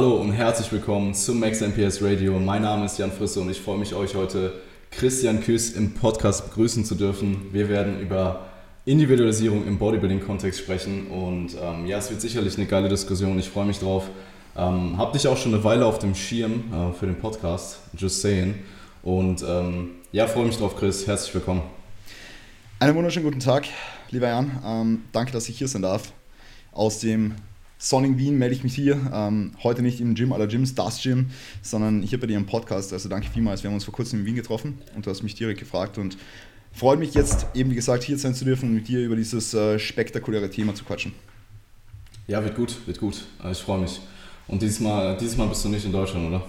Hallo und herzlich willkommen zum Max MPS Radio. Mein Name ist Jan Frisse und ich freue mich, euch heute Christian Küss im Podcast begrüßen zu dürfen. Wir werden über Individualisierung im Bodybuilding-Kontext sprechen und ähm, ja, es wird sicherlich eine geile Diskussion. Ich freue mich drauf. Ähm, hab dich auch schon eine Weile auf dem Schirm äh, für den Podcast, just saying. Und ähm, ja, freue mich drauf, Chris. Herzlich willkommen. Einen wunderschönen guten Tag, lieber Jan. Ähm, danke, dass ich hier sein darf. Aus dem sonnigen Wien melde ich mich hier. Ähm, heute nicht im Gym aller Gyms, das Gym, sondern hier bei dir im Podcast. Also danke vielmals. Wir haben uns vor kurzem in Wien getroffen und du hast mich direkt gefragt und freue mich jetzt eben, wie gesagt, hier sein zu dürfen und mit dir über dieses äh, spektakuläre Thema zu quatschen. Ja, wird gut, wird gut. Ich freue mich. Und dieses Mal, dieses Mal bist du nicht in Deutschland, oder?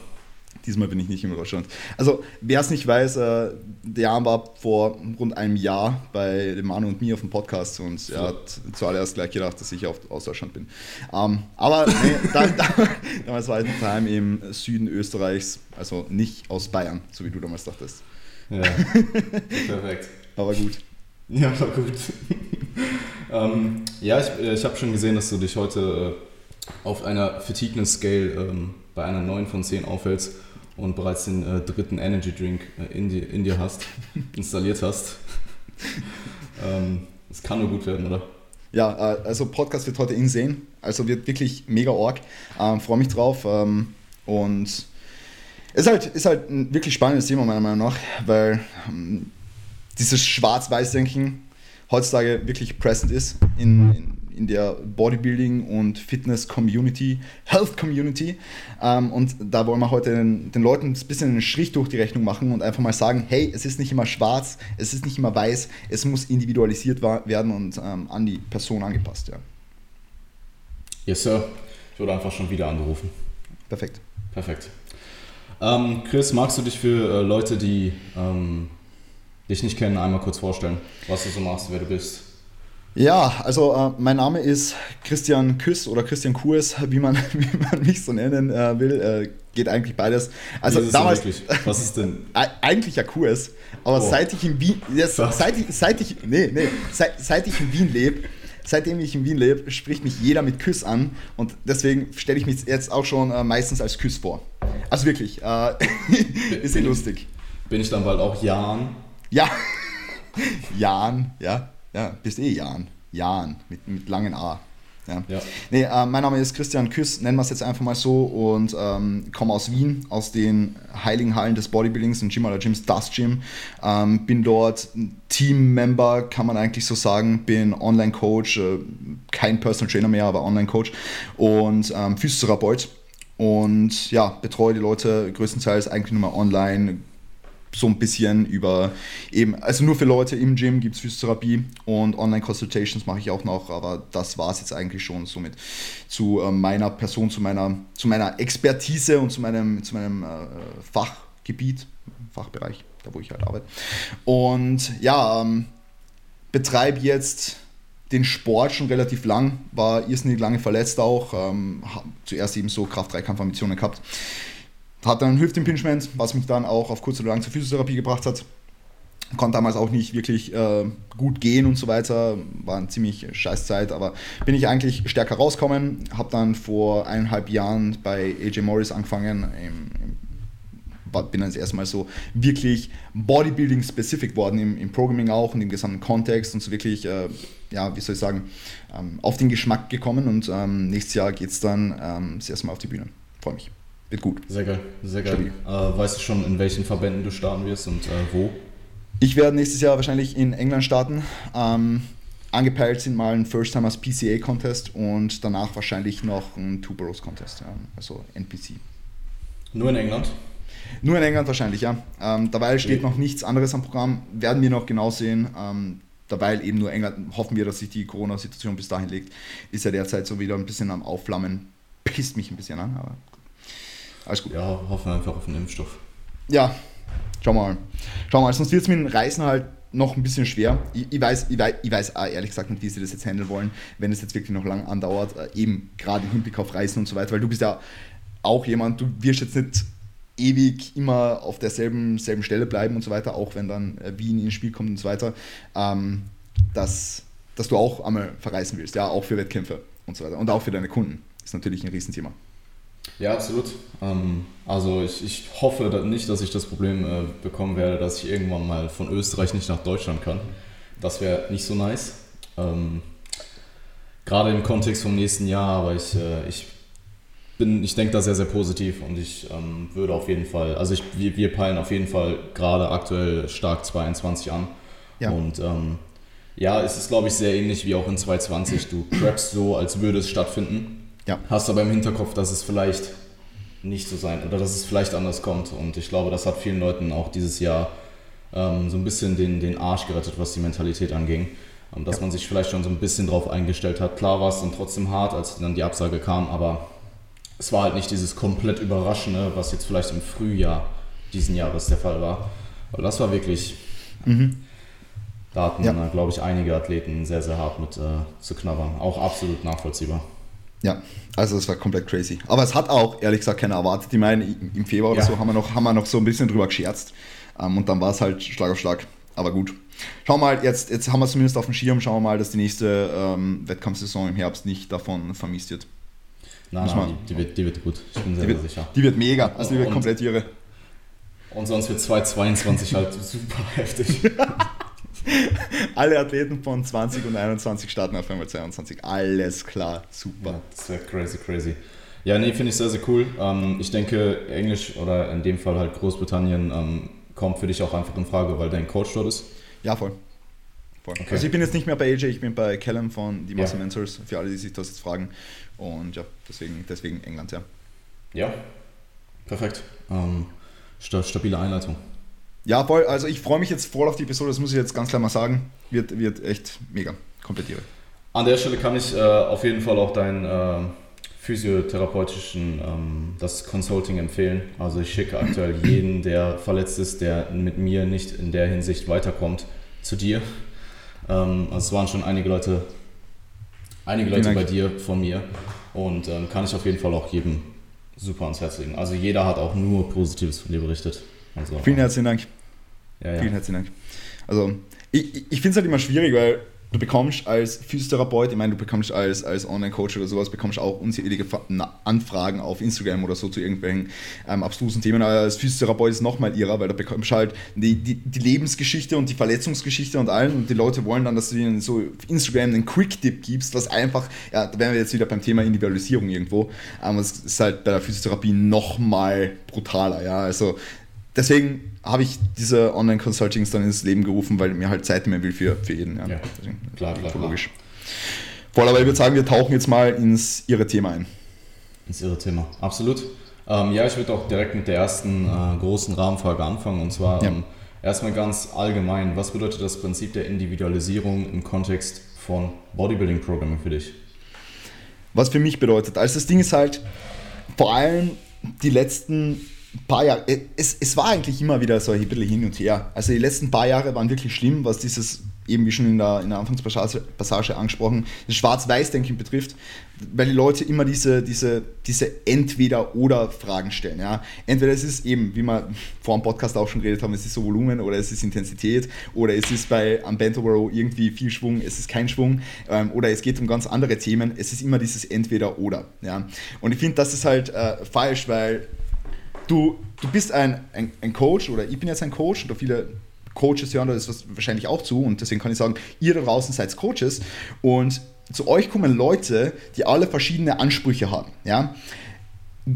Diesmal bin ich nicht in Deutschland. Also, wer es nicht weiß, äh, der war vor rund einem Jahr bei dem Manu und mir auf dem Podcast und er hat zuallererst gleich gedacht, dass ich aus Deutschland bin. Ähm, aber nee, da, da, damals war ich noch daheim im Süden Österreichs, also nicht aus Bayern, so wie du damals dachtest. Ja, perfekt. aber gut. Ja, war gut. ähm, ja, ich, äh, ich habe schon gesehen, dass du dich heute äh, auf einer Fatigness Scale ähm, bei einer 9 von 10 aufhältst und bereits den äh, dritten Energy Drink äh, in, die, in dir hast, installiert hast. ähm, es kann nur gut werden, oder? Ja, äh, also Podcast wird heute insane, also wird wirklich mega org. Ähm, Freue mich drauf ähm, und es ist halt, ist halt ein wirklich spannendes Thema meiner Meinung nach, weil ähm, dieses Schwarz-Weiß-Denken heutzutage wirklich present ist in, in in der Bodybuilding- und Fitness-Community, Health-Community. Ähm, und da wollen wir heute den, den, Leuten ein bisschen einen Strich durch die Rechnung machen und einfach mal sagen, hey, es ist nicht immer schwarz, es ist nicht immer weiß, es muss individualisiert werden und ähm, an die Person angepasst werden. Yes, Sir. Ich wurde einfach schon wieder angerufen. Perfekt. Perfekt. Ähm, Chris, magst du dich für äh, Leute, die ähm, dich nicht kennen, einmal kurz vorstellen, was du so machst, wer du bist? Ja, also äh, mein Name ist Christian Küss oder Christian Kurs, wie man, wie man mich so nennen äh, will. Äh, geht eigentlich beides. Also damals. Was ist denn? eigentlich ja Kurs, aber oh. seit ich in Wien. Yes, seit, ich, seit ich. Nee, nee. Seit, seit ich in Wien lebe, seitdem ich in Wien lebe, spricht mich jeder mit Küss an und deswegen stelle ich mich jetzt auch schon äh, meistens als Küss vor. Also wirklich, äh, ist eh lustig. Bin ich dann bald auch Jan? Ja. Jan, ja. Ja, bist eh Jan. Jan mit, mit langen A. Ja. ja. Nee, äh, mein Name ist Christian Küss, nennen wir es jetzt einfach mal so und ähm, komme aus Wien, aus den heiligen Hallen des Bodybuildings und Gym aller Gyms, das Gym. Ähm, bin dort Team-Member, kann man eigentlich so sagen, bin Online-Coach, äh, kein Personal Trainer mehr, aber Online-Coach und ähm, Physiotherapeut. Und ja, betreue die Leute größtenteils eigentlich nur mal online, so ein bisschen über eben, also nur für Leute im Gym gibt es Physiotherapie und Online-Consultations mache ich auch noch, aber das war es jetzt eigentlich schon somit zu äh, meiner Person, zu meiner, zu meiner Expertise und zu meinem, zu meinem äh, Fachgebiet, Fachbereich, da wo ich halt arbeite. Und ja, ähm, betreibe jetzt den Sport schon relativ lang, war irrsinnig lange verletzt auch, ähm, zuerst eben so Kraft-Dreikampf-Ambitionen gehabt hatte ein Hüftimpingement, was mich dann auch auf kurz oder lang zur Physiotherapie gebracht hat. Konnte damals auch nicht wirklich äh, gut gehen und so weiter. War eine ziemlich scheiß Zeit, aber bin ich eigentlich stärker rausgekommen. Habe dann vor eineinhalb Jahren bei AJ Morris angefangen. Im, im, bin dann das erste Mal so wirklich Bodybuilding-specific worden, im, im, Programming auch und im gesamten Kontext und so wirklich, äh, ja, wie soll ich sagen, ähm, auf den Geschmack gekommen. Und ähm, nächstes Jahr geht es dann ähm, das erste Mal auf die Bühne. Freue mich. Wird gut. Sehr geil, sehr geil. Äh, weißt du schon, in welchen Verbänden du starten wirst und äh, wo? Ich werde nächstes Jahr wahrscheinlich in England starten. Ähm, angepeilt sind mal ein First Timers PCA Contest und danach wahrscheinlich noch ein Two Boroughs Contest, also NPC. Nur in England? Nur in England wahrscheinlich, ja. Ähm, dabei steht okay. noch nichts anderes am Programm, werden wir noch genau sehen. Ähm, dabei eben nur England, hoffen wir, dass sich die Corona-Situation bis dahin legt. Ist ja derzeit so wieder ein bisschen am Aufflammen. Pisst mich ein bisschen an, aber alles gut. Ja, hoffen wir einfach auf den Impfstoff. Ja, schau mal. Schau mal, sonst wird es mit dem Reisen halt noch ein bisschen schwer. Ich, ich, weiß, ich, weiß, ich weiß ehrlich gesagt nicht, wie sie das jetzt handeln wollen, wenn es jetzt wirklich noch lang andauert, äh, eben gerade im Hinblick auf Reisen und so weiter, weil du bist ja auch jemand, du wirst jetzt nicht ewig immer auf derselben selben Stelle bleiben und so weiter, auch wenn dann äh, Wien ins Spiel kommt und so weiter, ähm, dass, dass du auch einmal verreisen willst, ja, auch für Wettkämpfe und so weiter und auch für deine Kunden. Ist natürlich ein Riesenthema. Ja, absolut. Ähm, also ich, ich hoffe nicht, dass ich das Problem äh, bekommen werde, dass ich irgendwann mal von Österreich nicht nach Deutschland kann. Das wäre nicht so nice. Ähm, gerade im Kontext vom nächsten Jahr, aber ich, äh, ich bin, ich denke da sehr, sehr positiv und ich ähm, würde auf jeden Fall, also ich, wir, wir peilen auf jeden Fall gerade aktuell stark 22 an. Ja. Und ähm, ja, es ist, glaube ich, sehr ähnlich wie auch in 2020. Du preppst so, als würde es stattfinden. Ja. Hast aber im Hinterkopf, dass es vielleicht nicht so sein oder dass es vielleicht anders kommt. Und ich glaube, das hat vielen Leuten auch dieses Jahr ähm, so ein bisschen den, den Arsch gerettet, was die Mentalität anging. Und dass ja. man sich vielleicht schon so ein bisschen drauf eingestellt hat. Klar war es dann trotzdem hart, als dann die Absage kam, aber es war halt nicht dieses komplett Überraschende, was jetzt vielleicht im Frühjahr diesen Jahres der Fall war. Weil das war wirklich. Mhm. Da hatten, ja. glaube ich, einige Athleten sehr, sehr hart mit äh, zu knabbern. Auch absolut nachvollziehbar. Ja, also es war komplett crazy. Aber es hat auch, ehrlich gesagt, keiner erwartet. Ich meine, im Februar ja. oder so haben wir, noch, haben wir noch so ein bisschen drüber gescherzt. Ähm, und dann war es halt Schlag auf Schlag. Aber gut. Schauen wir mal, jetzt, jetzt haben wir es zumindest auf dem Schirm. Schauen wir mal, dass die nächste ähm, Wettkampfsaison im Herbst nicht davon vermisst wird. Nein, nein die, die, wird, die wird gut. Ich bin sehr, die wird, sicher. Die wird mega. Also die wird und, komplett irre. Und sonst wird 2022 halt super heftig. Alle Athleten von 20 und 21 starten auf einmal 22. Alles klar, super. Ja, crazy, crazy. Ja, nee, finde ich sehr, sehr cool. Ähm, ich denke, Englisch oder in dem Fall halt Großbritannien ähm, kommt für dich auch einfach in Frage, weil dein Coach dort ist. Ja, voll. voll. Okay. Also ich bin jetzt nicht mehr bei AJ, ich bin bei Callum von die Muscle ja. Mentors, für alle, die sich das jetzt fragen. Und ja, deswegen, deswegen England, ja. Ja, perfekt. Ähm, stabile Einleitung. Ja, voll. Also ich freue mich jetzt voll auf die Episode, das muss ich jetzt ganz klar mal sagen. Wird, wird echt mega. Komplett irre. An der Stelle kann ich äh, auf jeden Fall auch deinen äh, physiotherapeutischen, ähm, das Consulting empfehlen. Also ich schicke aktuell jeden, der verletzt ist, der mit mir nicht in der Hinsicht weiterkommt, zu dir. Ähm, also es waren schon einige Leute, einige Leute bei dir von mir und ähm, kann ich auf jeden Fall auch jedem super ans Herz legen. Also jeder hat auch nur Positives von dir berichtet. Also, Vielen herzlichen Dank. Ja, ja. Vielen herzlichen Dank. Also, ich, ich finde es halt immer schwierig, weil du bekommst als Physiotherapeut, ich meine, du bekommst als, als Online-Coach oder sowas, bekommst auch unzählige Anfragen auf Instagram oder so zu irgendwelchen ähm, abstrusen Themen. Aber als Physiotherapeut ist nochmal ihrer, weil da bekommst du halt die, die, die, Lebensgeschichte und die Verletzungsgeschichte und allen. Und die Leute wollen dann, dass du ihnen so auf Instagram einen Quick-Tip gibst, was einfach, ja, da wären wir jetzt wieder beim Thema Individualisierung irgendwo. Aber ähm, es ist halt bei der Physiotherapie nochmal brutaler, ja. Also deswegen habe ich diese Online-Consultings dann ins Leben gerufen, weil mir halt Zeit mehr will für, für jeden. Ja, ja klar, klar, logisch. Voll, aber ich würde sagen, wir tauchen jetzt mal ins Ihre Thema ein. Ins Ihre Thema, absolut. Ähm, ja, ich würde auch direkt mit der ersten äh, großen Rahmenfrage anfangen und zwar ja. ähm, erstmal ganz allgemein. Was bedeutet das Prinzip der Individualisierung im Kontext von Bodybuilding-Programmen für dich? Was für mich bedeutet, also das Ding ist halt vor allem die letzten paar Jahre, es, es war eigentlich immer wieder so ein bisschen hin und her. Also die letzten paar Jahre waren wirklich schlimm, was dieses, eben wie schon in der, in der Anfangspassage angesprochen, das Schwarz-Weiß-Denken betrifft, weil die Leute immer diese, diese, diese Entweder-Oder-Fragen stellen. Ja? Entweder es ist eben, wie wir vor dem Podcast auch schon geredet haben, es ist so Volumen oder es ist Intensität oder es ist bei am Bento Row irgendwie viel Schwung, es ist kein Schwung ähm, oder es geht um ganz andere Themen. Es ist immer dieses Entweder-Oder. Ja? Und ich finde, das ist halt äh, falsch, weil du, du bist ein, ein, ein Coach oder ich bin jetzt ein Coach oder viele Coaches hören das wahrscheinlich auch zu und deswegen kann ich sagen, ihr da draußen seid Coaches und zu euch kommen Leute, die alle verschiedene Ansprüche haben. Ja?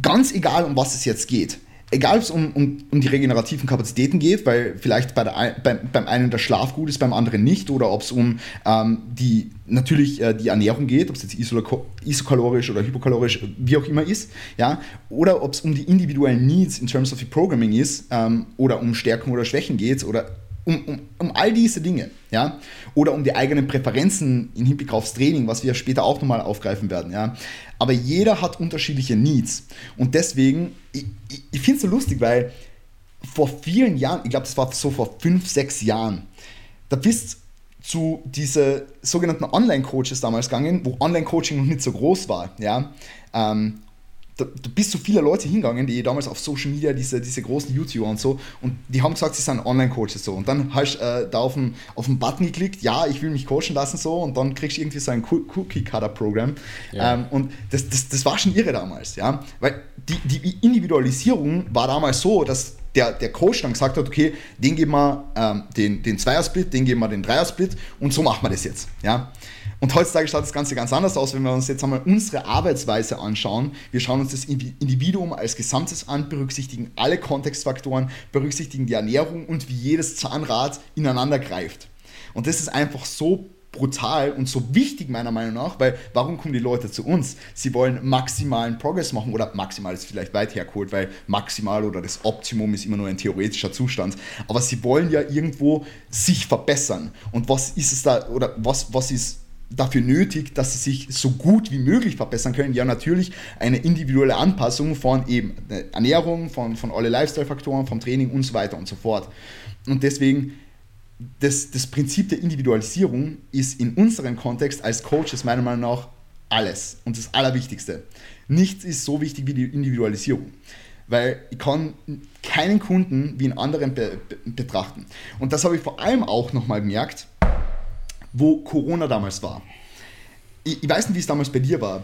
Ganz egal, um was es jetzt geht egal ob es um, um, um die regenerativen Kapazitäten geht, weil vielleicht bei der, beim, beim einen der Schlaf gut ist, beim anderen nicht, oder ob es um ähm, die natürlich äh, die Ernährung geht, ob es jetzt isokalorisch oder hypokalorisch, wie auch immer ist, ja, oder ob es um die individuellen Needs in terms of the Programming ist, ähm, oder um Stärken oder Schwächen geht, oder um, um, um all diese Dinge, ja, oder um die eigenen Präferenzen im Hinblick aufs Training, was wir später auch nochmal aufgreifen werden, ja. Aber jeder hat unterschiedliche Needs und deswegen, ich, ich, ich finde es so lustig, weil vor vielen Jahren, ich glaube, das war so vor fünf, sechs Jahren, da bist zu diese sogenannten Online-Coaches damals gegangen, wo Online-Coaching noch nicht so groß war, ja. Ähm, da, da bist so viele Leute hingegangen, die damals auf Social Media, diese, diese großen YouTuber und so, und die haben gesagt, sie sind Online-Coaches so. Und dann hast du äh, da auf den, auf den Button geklickt, ja, ich will mich coachen lassen so, und dann kriegst du irgendwie so ein Cookie-Cutter-Programm. Ja. Ähm, und das, das, das war schon irre damals, ja. Weil die, die Individualisierung war damals so, dass der, der Coach dann gesagt hat, okay, den geben wir ähm, den, den Zweiersplit, den geben wir den Dreiersplit und so machen wir das jetzt. Ja? Und heutzutage schaut das Ganze ganz anders aus, wenn wir uns jetzt einmal unsere Arbeitsweise anschauen. Wir schauen uns das Individuum als Gesamtes an, berücksichtigen alle Kontextfaktoren, berücksichtigen die Ernährung und wie jedes Zahnrad ineinander greift. Und das ist einfach so brutal und so wichtig meiner Meinung nach, weil warum kommen die Leute zu uns? Sie wollen maximalen Progress machen oder maximal ist vielleicht weit hergeholt, weil maximal oder das Optimum ist immer nur ein theoretischer Zustand, aber sie wollen ja irgendwo sich verbessern. Und was ist es da oder was, was ist dafür nötig, dass sie sich so gut wie möglich verbessern können? Ja, natürlich eine individuelle Anpassung von eben Ernährung, von, von alle Lifestyle-Faktoren, vom Training und so weiter und so fort. Und deswegen das, das Prinzip der Individualisierung ist in unserem Kontext als Coaches meiner Meinung nach alles und das Allerwichtigste. Nichts ist so wichtig wie die Individualisierung, weil ich kann keinen Kunden wie einen anderen be betrachten. Und das habe ich vor allem auch nochmal gemerkt, wo Corona damals war ich, weiß nicht, wie es damals bei dir war,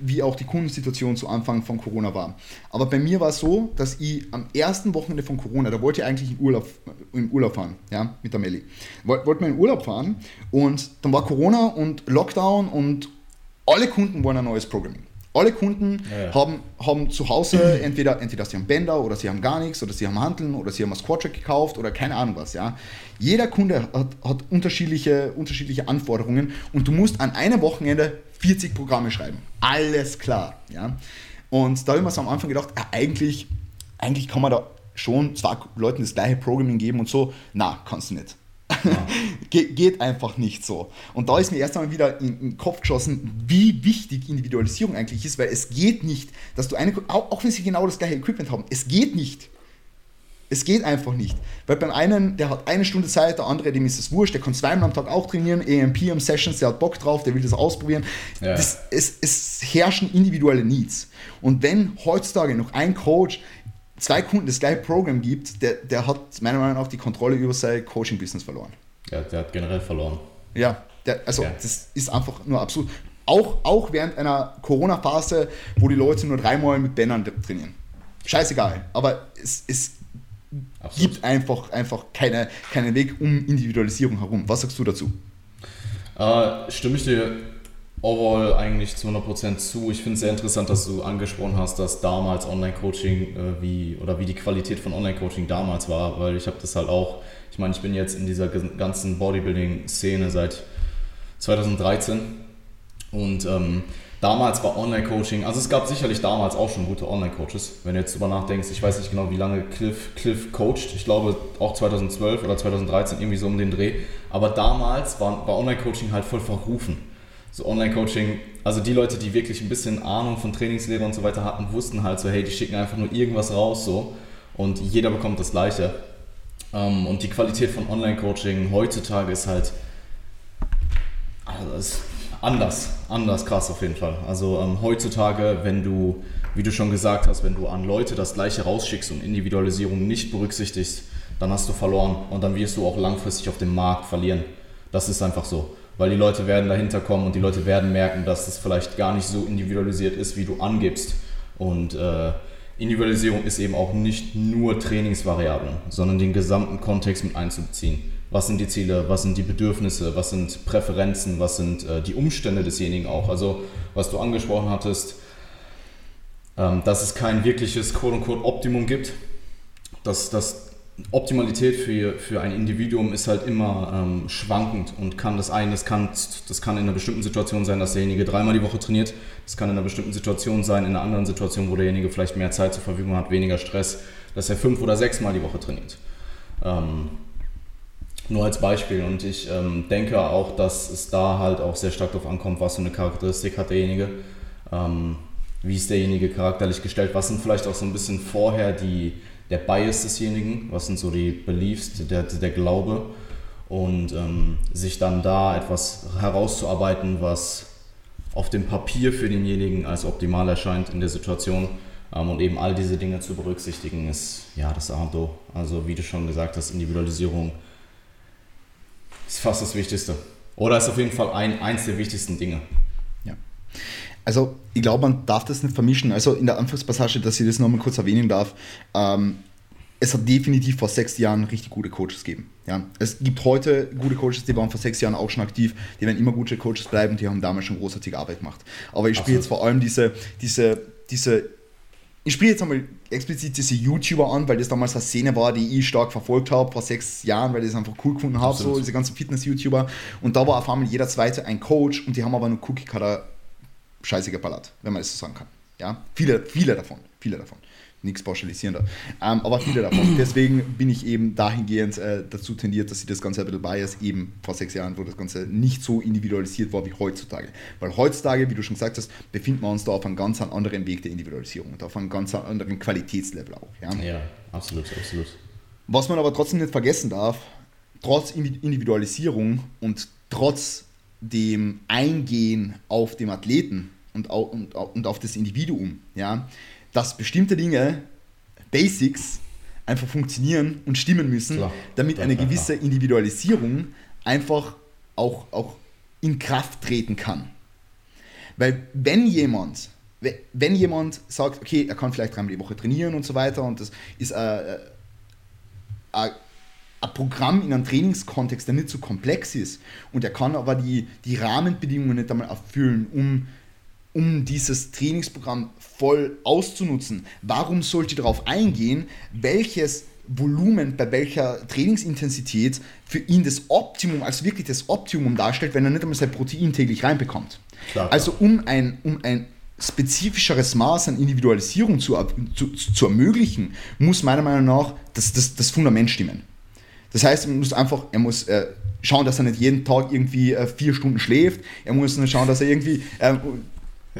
wie auch die Kundensituation zu Anfang von Corona war. Aber bei mir war es so, dass ich am ersten Wochenende von Corona, da wollte ich eigentlich in Urlaub, in Urlaub fahren, ja, mit der Melli. Wollten wir in Urlaub fahren und dann war Corona und Lockdown und alle Kunden wollen ein neues Programming. Alle Kunden ja. Haben, haben zu Hause entweder, entweder sie haben Bänder oder sie haben gar nichts oder sie haben Handeln oder sie haben ein Squattrack gekauft oder keine Ahnung was. Ja. Jeder Kunde hat, hat unterschiedliche, unterschiedliche Anforderungen und du musst an einem Wochenende 40 Programme schreiben. Alles klar. Ja. Und da habe ich mir so am Anfang gedacht, ja, eigentlich, eigentlich kann man da schon zwei Leuten das gleiche Programming geben und so. Na, kannst du nicht. Ja. Ge geht einfach nicht so. Und da ist mir erst einmal wieder in, in, den Kopf geschossen, wie wichtig Individualisierung eigentlich ist, weil es geht nicht, dass du eine, auch, auch wenn sie genau das gleiche Equipment haben, es geht nicht. Es geht einfach nicht. Weil beim einen, der hat eine Stunde Zeit, der andere, dem ist es wurscht, der kann zweimal am Tag auch trainieren, EMP am Sessions, der hat Bock drauf, der will das ausprobieren. Ja. Das, es, es herrschen individuelle Needs. Und wenn heutzutage noch ein Coach zwei Kunden das gleiche Programm gibt, der, der hat meiner Meinung nach die Kontrolle über sein Coaching-Business verloren. Ja, der hat generell verloren. Ja, der, also ja. das ist einfach nur absurd. Auch, auch während einer Corona-Phase, wo die Leute nur dreimal mit Bändern trainieren. Scheißegal. Aber es, es gibt einfach, einfach keine, keinen Weg um Individualisierung herum. Was sagst du dazu? Äh, stimme ich dir overall eigentlich zu 100% zu. Ich finde es sehr interessant, dass du angesprochen hast, dass damals Online-Coaching äh, wie oder wie die Qualität von Online-Coaching damals war, weil ich habe das halt auch, ich meine, ich bin jetzt in dieser ganzen Bodybuilding-Szene seit 2013 und ähm, damals war Online-Coaching, also es gab sicherlich damals auch schon gute Online-Coaches, wenn du jetzt drüber nachdenkst, ich weiß nicht genau, wie lange Cliff, Cliff coacht, ich glaube auch 2012 oder 2013 irgendwie so um den Dreh, aber damals war, war Online-Coaching halt voll verrufen so Online-Coaching, also die Leute, die wirklich ein bisschen Ahnung von Trainingslehre und so weiter hatten, wussten halt so, hey, die schicken einfach nur irgendwas raus so und jeder bekommt das Gleiche. Ähm, und die Qualität von Online-Coaching heutzutage ist halt also ist anders, anders krass auf jeden Fall. Also ähm, heutzutage, wenn du, wie du schon gesagt hast, wenn du an Leute das Gleiche rausschickst und Individualisierung nicht berücksichtigst, dann hast du verloren und dann wirst du auch langfristig auf dem Markt verlieren. Das ist einfach so weil die Leute werden dahinter kommen und die Leute werden merken, dass es vielleicht gar nicht so individualisiert ist, wie du angibst. Und äh, Individualisierung ist eben auch nicht nur Trainingsvariablen, sondern den gesamten Kontext mit einzubeziehen. Was sind die Ziele, was sind die Bedürfnisse, was sind Präferenzen, was sind äh, die Umstände desjenigen auch. Also was du angesprochen hattest, ähm, dass es kein wirkliches Quote-unquote-Optimum gibt, dass, dass Optimalität für, für ein Individuum ist halt immer ähm, schwankend und kann das eine, das kann, das kann in einer bestimmten Situation sein, dass derjenige dreimal die Woche trainiert, das kann in einer bestimmten Situation sein, in einer anderen Situation, wo derjenige vielleicht mehr Zeit zur Verfügung hat, weniger Stress, dass er fünf oder sechsmal die Woche trainiert. Ähm, nur als Beispiel und ich ähm, denke auch, dass es da halt auch sehr stark darauf ankommt, was für eine Charakteristik hat derjenige, ähm, wie ist derjenige charakterlich gestellt, was sind vielleicht auch so ein bisschen vorher die der Bias desjenigen, was sind so die Beliefs, der, der Glaube und ähm, sich dann da etwas herauszuarbeiten, was auf dem Papier für denjenigen als optimal erscheint in der Situation. Ähm, und eben all diese Dinge zu berücksichtigen, ist ja das A und O. Also wie du schon gesagt hast, Individualisierung ist fast das Wichtigste. Oder ist auf jeden Fall ein, eins der wichtigsten Dinge. Ja. Also ich glaube, man darf das nicht vermischen. Also in der Anfangspassage, dass ich das nochmal kurz erwähnen darf, ähm, es hat definitiv vor sechs Jahren richtig gute Coaches gegeben. Ja, es gibt heute gute Coaches, die waren vor sechs Jahren auch schon aktiv, die werden immer gute Coaches bleiben, die haben damals schon großartige Arbeit gemacht. Aber ich spiele jetzt vor allem diese, diese, diese ich spiele jetzt einmal explizit diese YouTuber an, weil das damals eine Szene war, die ich stark verfolgt habe vor sechs Jahren, weil ich das einfach cool gefunden habe, so diese ganzen Fitness-YouTuber. Und da war auf einmal jeder zweite ein Coach und die haben aber nur Cookie-Cutter scheiße geballert, wenn man das so sagen kann. Ja, viele, viele davon, viele davon nichts pauschalisieren da. Ähm, aber viele davon. Deswegen bin ich eben dahingehend äh, dazu tendiert, dass ich das Ganze ein bisschen bias, eben vor sechs Jahren, wo das Ganze nicht so individualisiert war wie heutzutage. Weil heutzutage, wie du schon gesagt hast, befinden wir uns da auf einem ganz anderen Weg der Individualisierung und auf einem ganz anderen Qualitätslevel auch. Ja, ja absolut, absolut. Was man aber trotzdem nicht vergessen darf, trotz Individualisierung und trotz dem Eingehen auf den Athleten und, und, und auf das Individuum, ja, dass bestimmte Dinge, Basics, einfach funktionieren und stimmen müssen, klar, damit klar, eine klar, gewisse Individualisierung einfach auch, auch in Kraft treten kann. Weil wenn jemand, wenn jemand sagt, okay, er kann vielleicht dreimal die Woche trainieren und so weiter und das ist ein, ein, ein Programm in einem Trainingskontext, der nicht so komplex ist und er kann aber die, die Rahmenbedingungen nicht einmal erfüllen, um um dieses Trainingsprogramm voll auszunutzen. Warum sollte darauf eingehen, welches Volumen bei welcher Trainingsintensität für ihn das Optimum, als wirklich das Optimum darstellt, wenn er nicht einmal sein Protein täglich reinbekommt. Klar, also um ein, um ein spezifischeres Maß an Individualisierung zu, zu, zu ermöglichen, muss meiner Meinung nach das, das, das Fundament stimmen. Das heißt, er muss einfach, er muss äh, schauen, dass er nicht jeden Tag irgendwie äh, vier Stunden schläft. Er muss schauen, dass er irgendwie äh,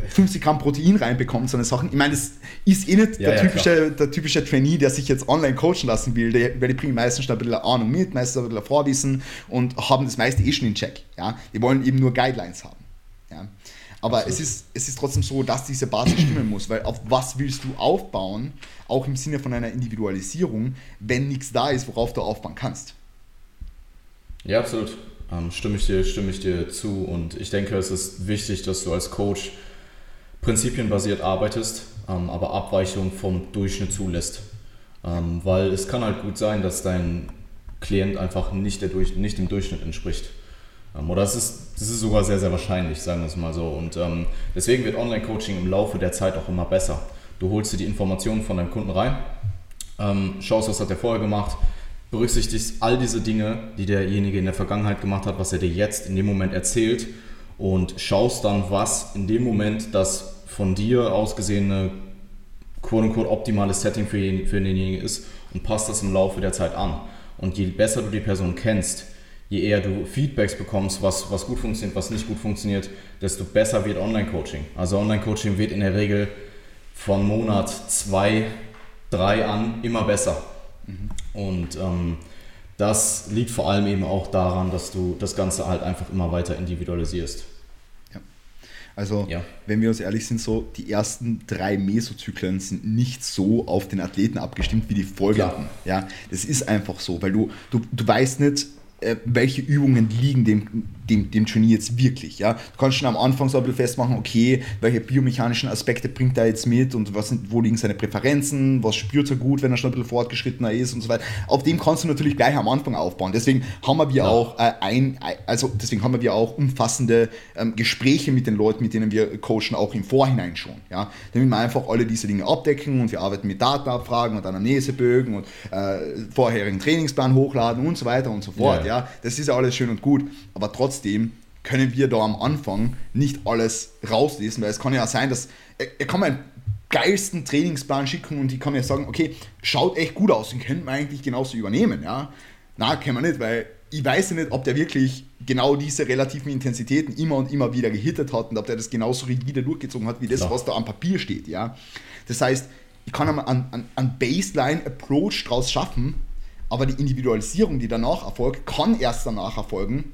50 Gramm Protein reinbekommt, so eine Sachen. Ich meine, das ist eh nicht ja, der, ja, typische, der typische Trainee, der sich jetzt online coachen lassen will, der, weil die bringen meistens schon ein bisschen Ahnung mit, meistens ein bisschen Vorwissen und haben das meiste eh schon in Check. Ja? Die wollen eben nur Guidelines haben. Ja? Aber es ist, es ist trotzdem so, dass diese Basis stimmen muss, weil auf was willst du aufbauen, auch im Sinne von einer Individualisierung, wenn nichts da ist, worauf du aufbauen kannst. Ja, absolut. Ähm, stimme, ich dir, stimme ich dir zu und ich denke, es ist wichtig, dass du als Coach prinzipienbasiert arbeitest, ähm, aber Abweichungen vom Durchschnitt zulässt. Ähm, weil es kann halt gut sein, dass dein Klient einfach nicht, der Durch nicht dem Durchschnitt entspricht. Ähm, oder es ist, das ist sogar sehr, sehr wahrscheinlich, sagen wir es mal so. Und ähm, deswegen wird Online-Coaching im Laufe der Zeit auch immer besser. Du holst dir die Informationen von deinem Kunden rein, ähm, schaust, was hat er vorher gemacht, berücksichtigst all diese Dinge, die derjenige in der Vergangenheit gemacht hat, was er dir jetzt in dem Moment erzählt und schaust dann, was in dem Moment das von dir ausgesehene quote-unquote optimales Setting für, jeden, für denjenigen ist und passt das im Laufe der Zeit an. Und je besser du die Person kennst, je eher du Feedbacks bekommst, was, was gut funktioniert, was nicht gut funktioniert, desto besser wird Online-Coaching. Also Online-Coaching wird in der Regel von Monat zwei, drei an immer besser. Mhm. Und ähm, das liegt vor allem eben auch daran, dass du das Ganze halt einfach immer weiter individualisierst. Ja. Also, ja. wenn wir uns ehrlich sind, so die ersten drei Mesozyklen sind nicht so auf den Athleten abgestimmt wie die folgenden. Ja, das ist einfach so, weil du, du, du weißt nicht, äh, welche Übungen liegen dem, dem, dem Trainee jetzt wirklich. Ja? Du kannst schon am Anfang so ein bisschen festmachen, okay, welche biomechanischen Aspekte bringt er jetzt mit und was sind, wo liegen seine Präferenzen, was spürt er gut, wenn er schon ein bisschen fortgeschrittener ist und so weiter. Auf dem kannst du natürlich gleich am Anfang aufbauen. Deswegen haben wir ja. auch äh, ein, also deswegen haben wir auch umfassende ähm, Gespräche mit den Leuten, mit denen wir coachen, auch im Vorhinein schon. Ja? Damit wir einfach alle diese Dinge abdecken und wir arbeiten mit Datenabfragen und Anamnesebögen und äh, vorherigen Trainingsplan hochladen und so weiter und so fort. Ja. ja? Das ist ja alles schön und gut, aber trotzdem können wir da am Anfang nicht alles rauslesen, weil es kann ja sein, dass er, er kann mir einen geilsten Trainingsplan schicken und ich kann mir sagen, okay, schaut echt gut aus, den könnte man eigentlich genauso übernehmen, ja. Na, können wir nicht, weil ich weiß ja nicht, ob der wirklich genau diese relativen Intensitäten immer und immer wieder gehittet hat und ob der das genauso rigide durchgezogen hat, wie das, ja. was da am Papier steht, ja. Das heißt, ich kann einen, einen Baseline-Approach daraus schaffen, aber die Individualisierung, die danach erfolgt, kann erst danach erfolgen,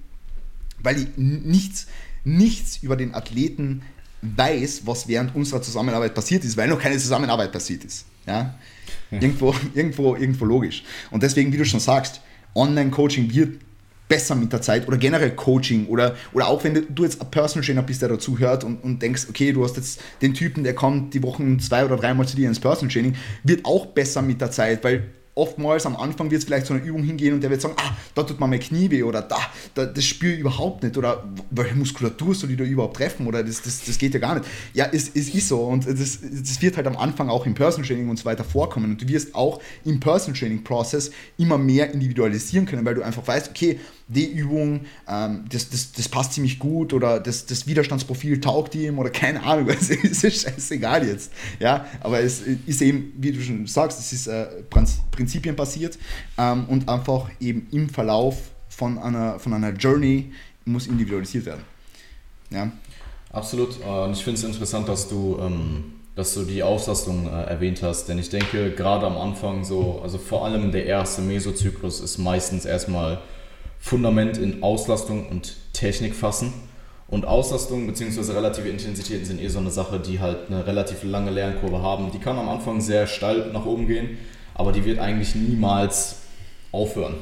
weil ich nichts, nichts über den Athleten weiß, was während unserer Zusammenarbeit passiert ist, weil noch keine Zusammenarbeit passiert ist. Ja? Irgendwo, irgendwo, irgendwo logisch. Und deswegen, wie du schon sagst, Online-Coaching wird besser mit der Zeit oder generell Coaching oder, oder auch wenn du jetzt ein Personal Trainer bist, der dazu hört und, und denkst, okay, du hast jetzt den Typen, der kommt die Wochen zwei oder dreimal zu dir ins Personal Training, wird auch besser mit der Zeit, weil oftmals am Anfang wird es vielleicht zu einer Übung hingehen und der wird sagen, ah, da tut mir mein Knie weh oder da, da das spüre ich überhaupt nicht oder welche Muskulatur soll ich da überhaupt treffen oder das, das, das geht ja gar nicht. Ja, es, es ist so und das, das wird halt am Anfang auch im Personal Training und so weiter vorkommen und du wirst auch im Personal Training Prozess immer mehr individualisieren können, weil du einfach weißt, okay, die Übung, ähm, das, das, das passt ziemlich gut oder das, das Widerstandsprofil taugt ihm oder keine Ahnung, es ist scheißegal jetzt. Ja, aber es ist eben, wie du schon sagst, es ist äh, prinzipienbasiert ähm, und einfach eben im Verlauf von einer, von einer Journey muss individualisiert werden. Ja. Absolut. Und ich finde es interessant, dass du, ähm, dass du die Auslastung äh, erwähnt hast, denn ich denke, gerade am Anfang so, also vor allem der erste Mesozyklus ist meistens erstmal Fundament in Auslastung und Technik fassen. Und Auslastung bzw. relative Intensitäten sind eh so eine Sache, die halt eine relativ lange Lernkurve haben. Die kann am Anfang sehr steil nach oben gehen, aber die wird eigentlich niemals aufhören.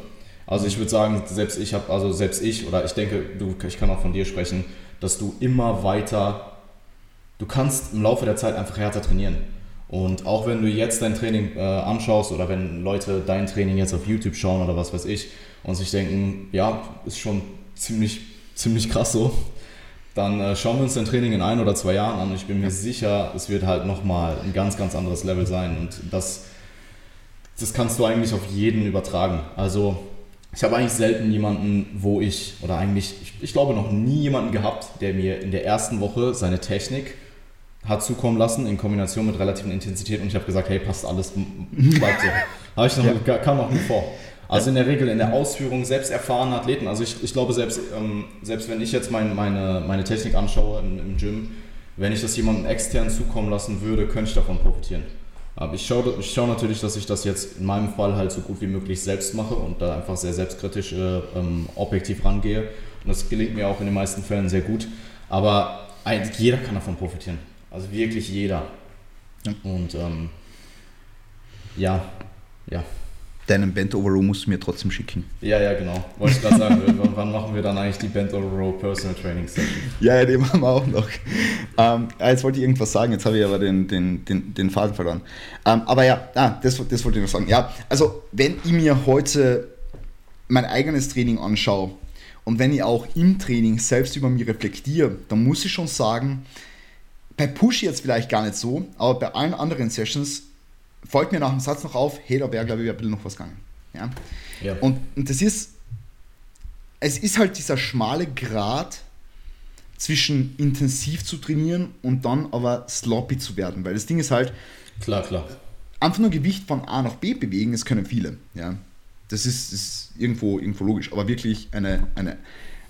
Also ich würde sagen, selbst ich habe, also selbst ich oder ich denke, du, ich kann auch von dir sprechen, dass du immer weiter, du kannst im Laufe der Zeit einfach härter trainieren. Und auch wenn du jetzt dein Training äh, anschaust oder wenn Leute dein Training jetzt auf YouTube schauen oder was weiß ich und sich denken, ja, ist schon ziemlich, ziemlich krass so, dann äh, schauen wir uns dein Training in ein oder zwei Jahren an und ich bin mir sicher, es wird halt nochmal ein ganz, ganz anderes Level sein und das, das kannst du eigentlich auf jeden übertragen. Also ich habe eigentlich selten jemanden, wo ich, oder eigentlich, ich, ich glaube noch nie jemanden gehabt, der mir in der ersten Woche seine Technik hat zukommen lassen in Kombination mit relativen Intensität und ich habe gesagt, hey, passt alles, bleibt so. Ich noch, ja. kam noch nie vor. Also in der Regel in der Ausführung selbst erfahrene Athleten, also ich, ich glaube selbst, ähm, selbst wenn ich jetzt mein, meine, meine Technik anschaue im, im Gym, wenn ich das jemandem extern zukommen lassen würde, könnte ich davon profitieren. Aber ich schaue, ich schaue natürlich, dass ich das jetzt in meinem Fall halt so gut wie möglich selbst mache und da einfach sehr selbstkritisch, äh, ähm, objektiv rangehe. Und das gelingt mir auch in den meisten Fällen sehr gut. Aber jeder kann davon profitieren. Also wirklich jeder. Ja. Und ähm, ja, ja. Deinen Bent Over Row musst du mir trotzdem schicken. Ja, ja, genau. Wollte ich gerade sagen, wann machen wir dann eigentlich die Bent Over Row Personal Training Session? Ja, ja, die machen wir auch noch. Ähm, jetzt wollte ich irgendwas sagen, jetzt habe ich aber den, den, den, den Faden verloren. Ähm, aber ja, ah, das, das wollte ich noch sagen. Ja, also wenn ich mir heute mein eigenes Training anschaue und wenn ich auch im Training selbst über mich reflektiere, dann muss ich schon sagen, bei Push jetzt vielleicht gar nicht so, aber bei allen anderen Sessions folgt mir nach dem Satz noch auf, hey, da wäre, glaube ich, ein bisschen noch was gegangen. Ja? ja. Und, und das ist, es ist halt dieser schmale Grat zwischen intensiv zu trainieren und dann aber sloppy zu werden, weil das Ding ist halt, klar, klar. Einfach nur Gewicht von A nach B bewegen, das können viele. Ja? Das ist, ist irgendwo, irgendwo logisch, aber wirklich eine, eine,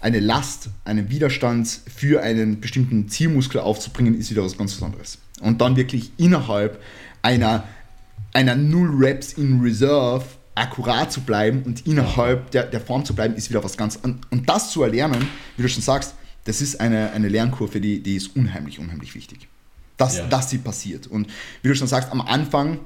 eine Last, einen Widerstand für einen bestimmten Zielmuskel aufzubringen, ist wieder was ganz anderes. Und dann wirklich innerhalb einer, einer Null Reps in Reserve akkurat zu bleiben und innerhalb der, der Form zu bleiben, ist wieder was ganz anderes. Und das zu erlernen, wie du schon sagst, das ist eine, eine Lernkurve, die, die ist unheimlich, unheimlich wichtig. Dass, ja. dass sie passiert. Und wie du schon sagst, am Anfang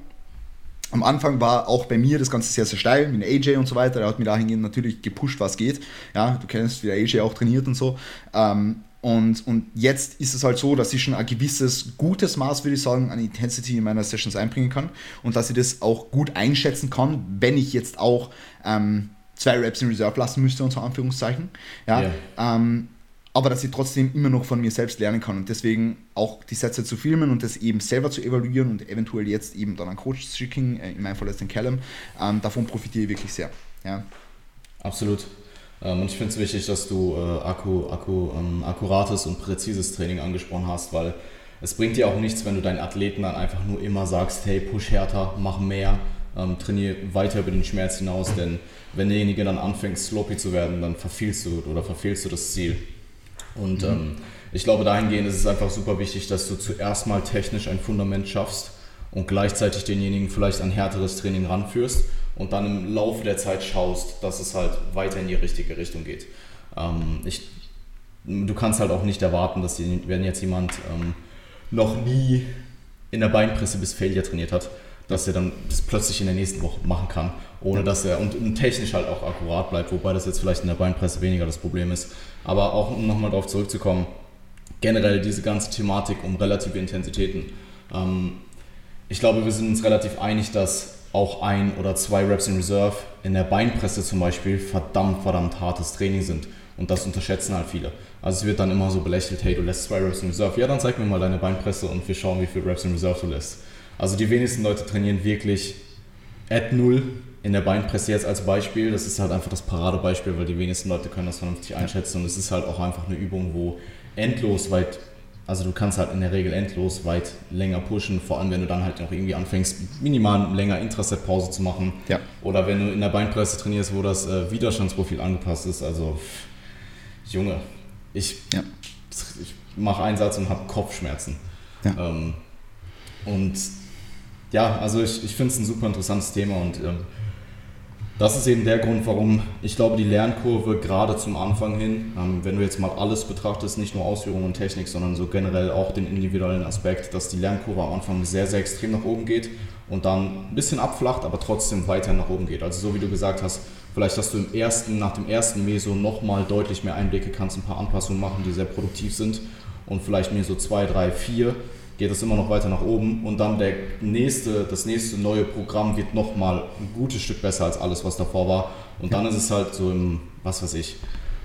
am Anfang war auch bei mir das Ganze sehr, sehr steil mit AJ und so weiter. Er hat mir dahingehend natürlich gepusht, was geht. Ja, du kennst, wie der AJ auch trainiert und so. Ähm, und, und jetzt ist es halt so, dass ich schon ein gewisses gutes Maß, würde ich sagen, an Intensity in meiner Sessions einbringen kann und dass ich das auch gut einschätzen kann, wenn ich jetzt auch ähm, zwei Reps in Reserve lassen müsste, unter Anführungszeichen. Ja, yeah. ähm, aber dass ich trotzdem immer noch von mir selbst lernen kann und deswegen auch die Sätze zu filmen und das eben selber zu evaluieren und eventuell jetzt eben dann an Coach zu schicken, äh, in meinem Fall ist den Callum, ähm, davon profitiere ich wirklich sehr. Ja. Absolut. Ähm, und ich finde es wichtig, dass du äh, akku, akku, ähm, akkurates und präzises Training angesprochen hast, weil es bringt dir auch nichts, wenn du deinen Athleten dann einfach nur immer sagst, hey, push härter, mach mehr, ähm, trainiere weiter über den Schmerz hinaus, denn wenn derjenige dann anfängt, sloppy zu werden, dann verfehlst du oder verfehlst du das Ziel. Und mhm. ähm, ich glaube, dahingehend ist es einfach super wichtig, dass du zuerst mal technisch ein Fundament schaffst und gleichzeitig denjenigen vielleicht ein härteres Training ranführst und dann im Laufe der Zeit schaust, dass es halt weiter in die richtige Richtung geht. Ähm, ich du kannst halt auch nicht erwarten, dass die, wenn jetzt jemand ähm, noch nie in der Beinpresse bis Failure trainiert hat, dass er dann das plötzlich in der nächsten Woche machen kann, ohne dass er und, und, technisch halt auch akkurat bleibt, wobei das jetzt vielleicht in der Beinpresse weniger das Problem ist. Aber auch um nochmal darauf zurückzukommen, generell diese ganze Thematik um relative Intensitäten. Ähm, ich glaube, wir sind uns relativ einig, dass auch ein oder zwei Reps in Reserve in der Beinpresse zum Beispiel verdammt, verdammt hartes Training sind. Und das unterschätzen halt viele. Also es wird dann immer so belächelt, hey, du lässt zwei Reps in Reserve. Ja, dann zeig mir mal deine Beinpresse und wir schauen, wie viele Reps in Reserve du lässt. Also die wenigsten Leute trainieren wirklich at null in der Beinpresse jetzt als Beispiel. Das ist halt einfach das Paradebeispiel, weil die wenigsten Leute können das vernünftig einschätzen und es ist halt auch einfach eine Übung, wo endlos weit, also du kannst halt in der Regel endlos weit länger pushen, vor allem wenn du dann halt auch irgendwie anfängst, minimal länger Intraset-Pause zu machen. Ja. Oder wenn du in der Beinpresse trainierst, wo das äh, Widerstandsprofil angepasst ist. Also, Junge, ich, ja. ich mache einen Satz und habe Kopfschmerzen. Ja. Ähm, und ja, also ich, ich finde es ein super interessantes Thema und ähm, das ist eben der Grund, warum ich glaube, die Lernkurve gerade zum Anfang hin, ähm, wenn du jetzt mal alles betrachtest, nicht nur Ausführung und Technik, sondern so generell auch den individuellen Aspekt, dass die Lernkurve am Anfang sehr, sehr extrem nach oben geht und dann ein bisschen abflacht, aber trotzdem weiter nach oben geht. Also so wie du gesagt hast, vielleicht hast du im ersten, nach dem ersten Meso nochmal deutlich mehr Einblicke, kannst ein paar Anpassungen machen, die sehr produktiv sind und vielleicht Meso 2, 3, 4 geht es immer noch weiter nach oben und dann der nächste, das nächste neue Programm wird nochmal ein gutes Stück besser als alles, was davor war. Und dann ist es halt so im, was weiß ich,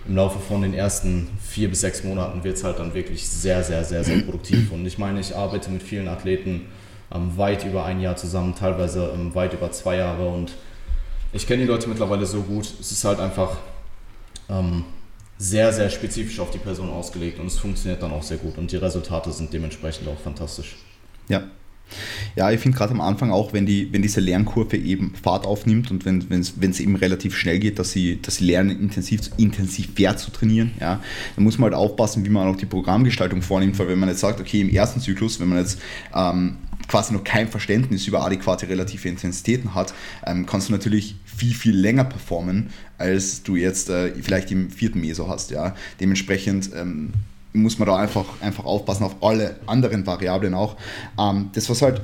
im Laufe von den ersten vier bis sechs Monaten wird es halt dann wirklich sehr, sehr, sehr, sehr produktiv. Und ich meine, ich arbeite mit vielen Athleten ähm, weit über ein Jahr zusammen, teilweise ähm, weit über zwei Jahre und ich kenne die Leute mittlerweile so gut. Es ist halt einfach ähm, sehr, sehr spezifisch auf die Person ausgelegt und es funktioniert dann auch sehr gut und die Resultate sind dementsprechend auch fantastisch. Ja. Ja, ich finde gerade am Anfang auch, wenn, die, wenn diese Lernkurve eben Fahrt aufnimmt und wenn es eben relativ schnell geht, dass sie, dass sie lernen, intensiv, intensiv fair zu trainieren, ja, dann muss man halt aufpassen, wie man auch die Programmgestaltung vornimmt, weil wenn man jetzt sagt, okay, im ersten Zyklus, wenn man jetzt ähm, quasi noch kein Verständnis über adäquate relative Intensitäten hat, ähm, kannst du natürlich viel, viel länger performen, als du jetzt äh, vielleicht im vierten Meso hast. Ja? Dementsprechend ähm, muss man da einfach, einfach aufpassen auf alle anderen Variablen auch. Ähm, das was halt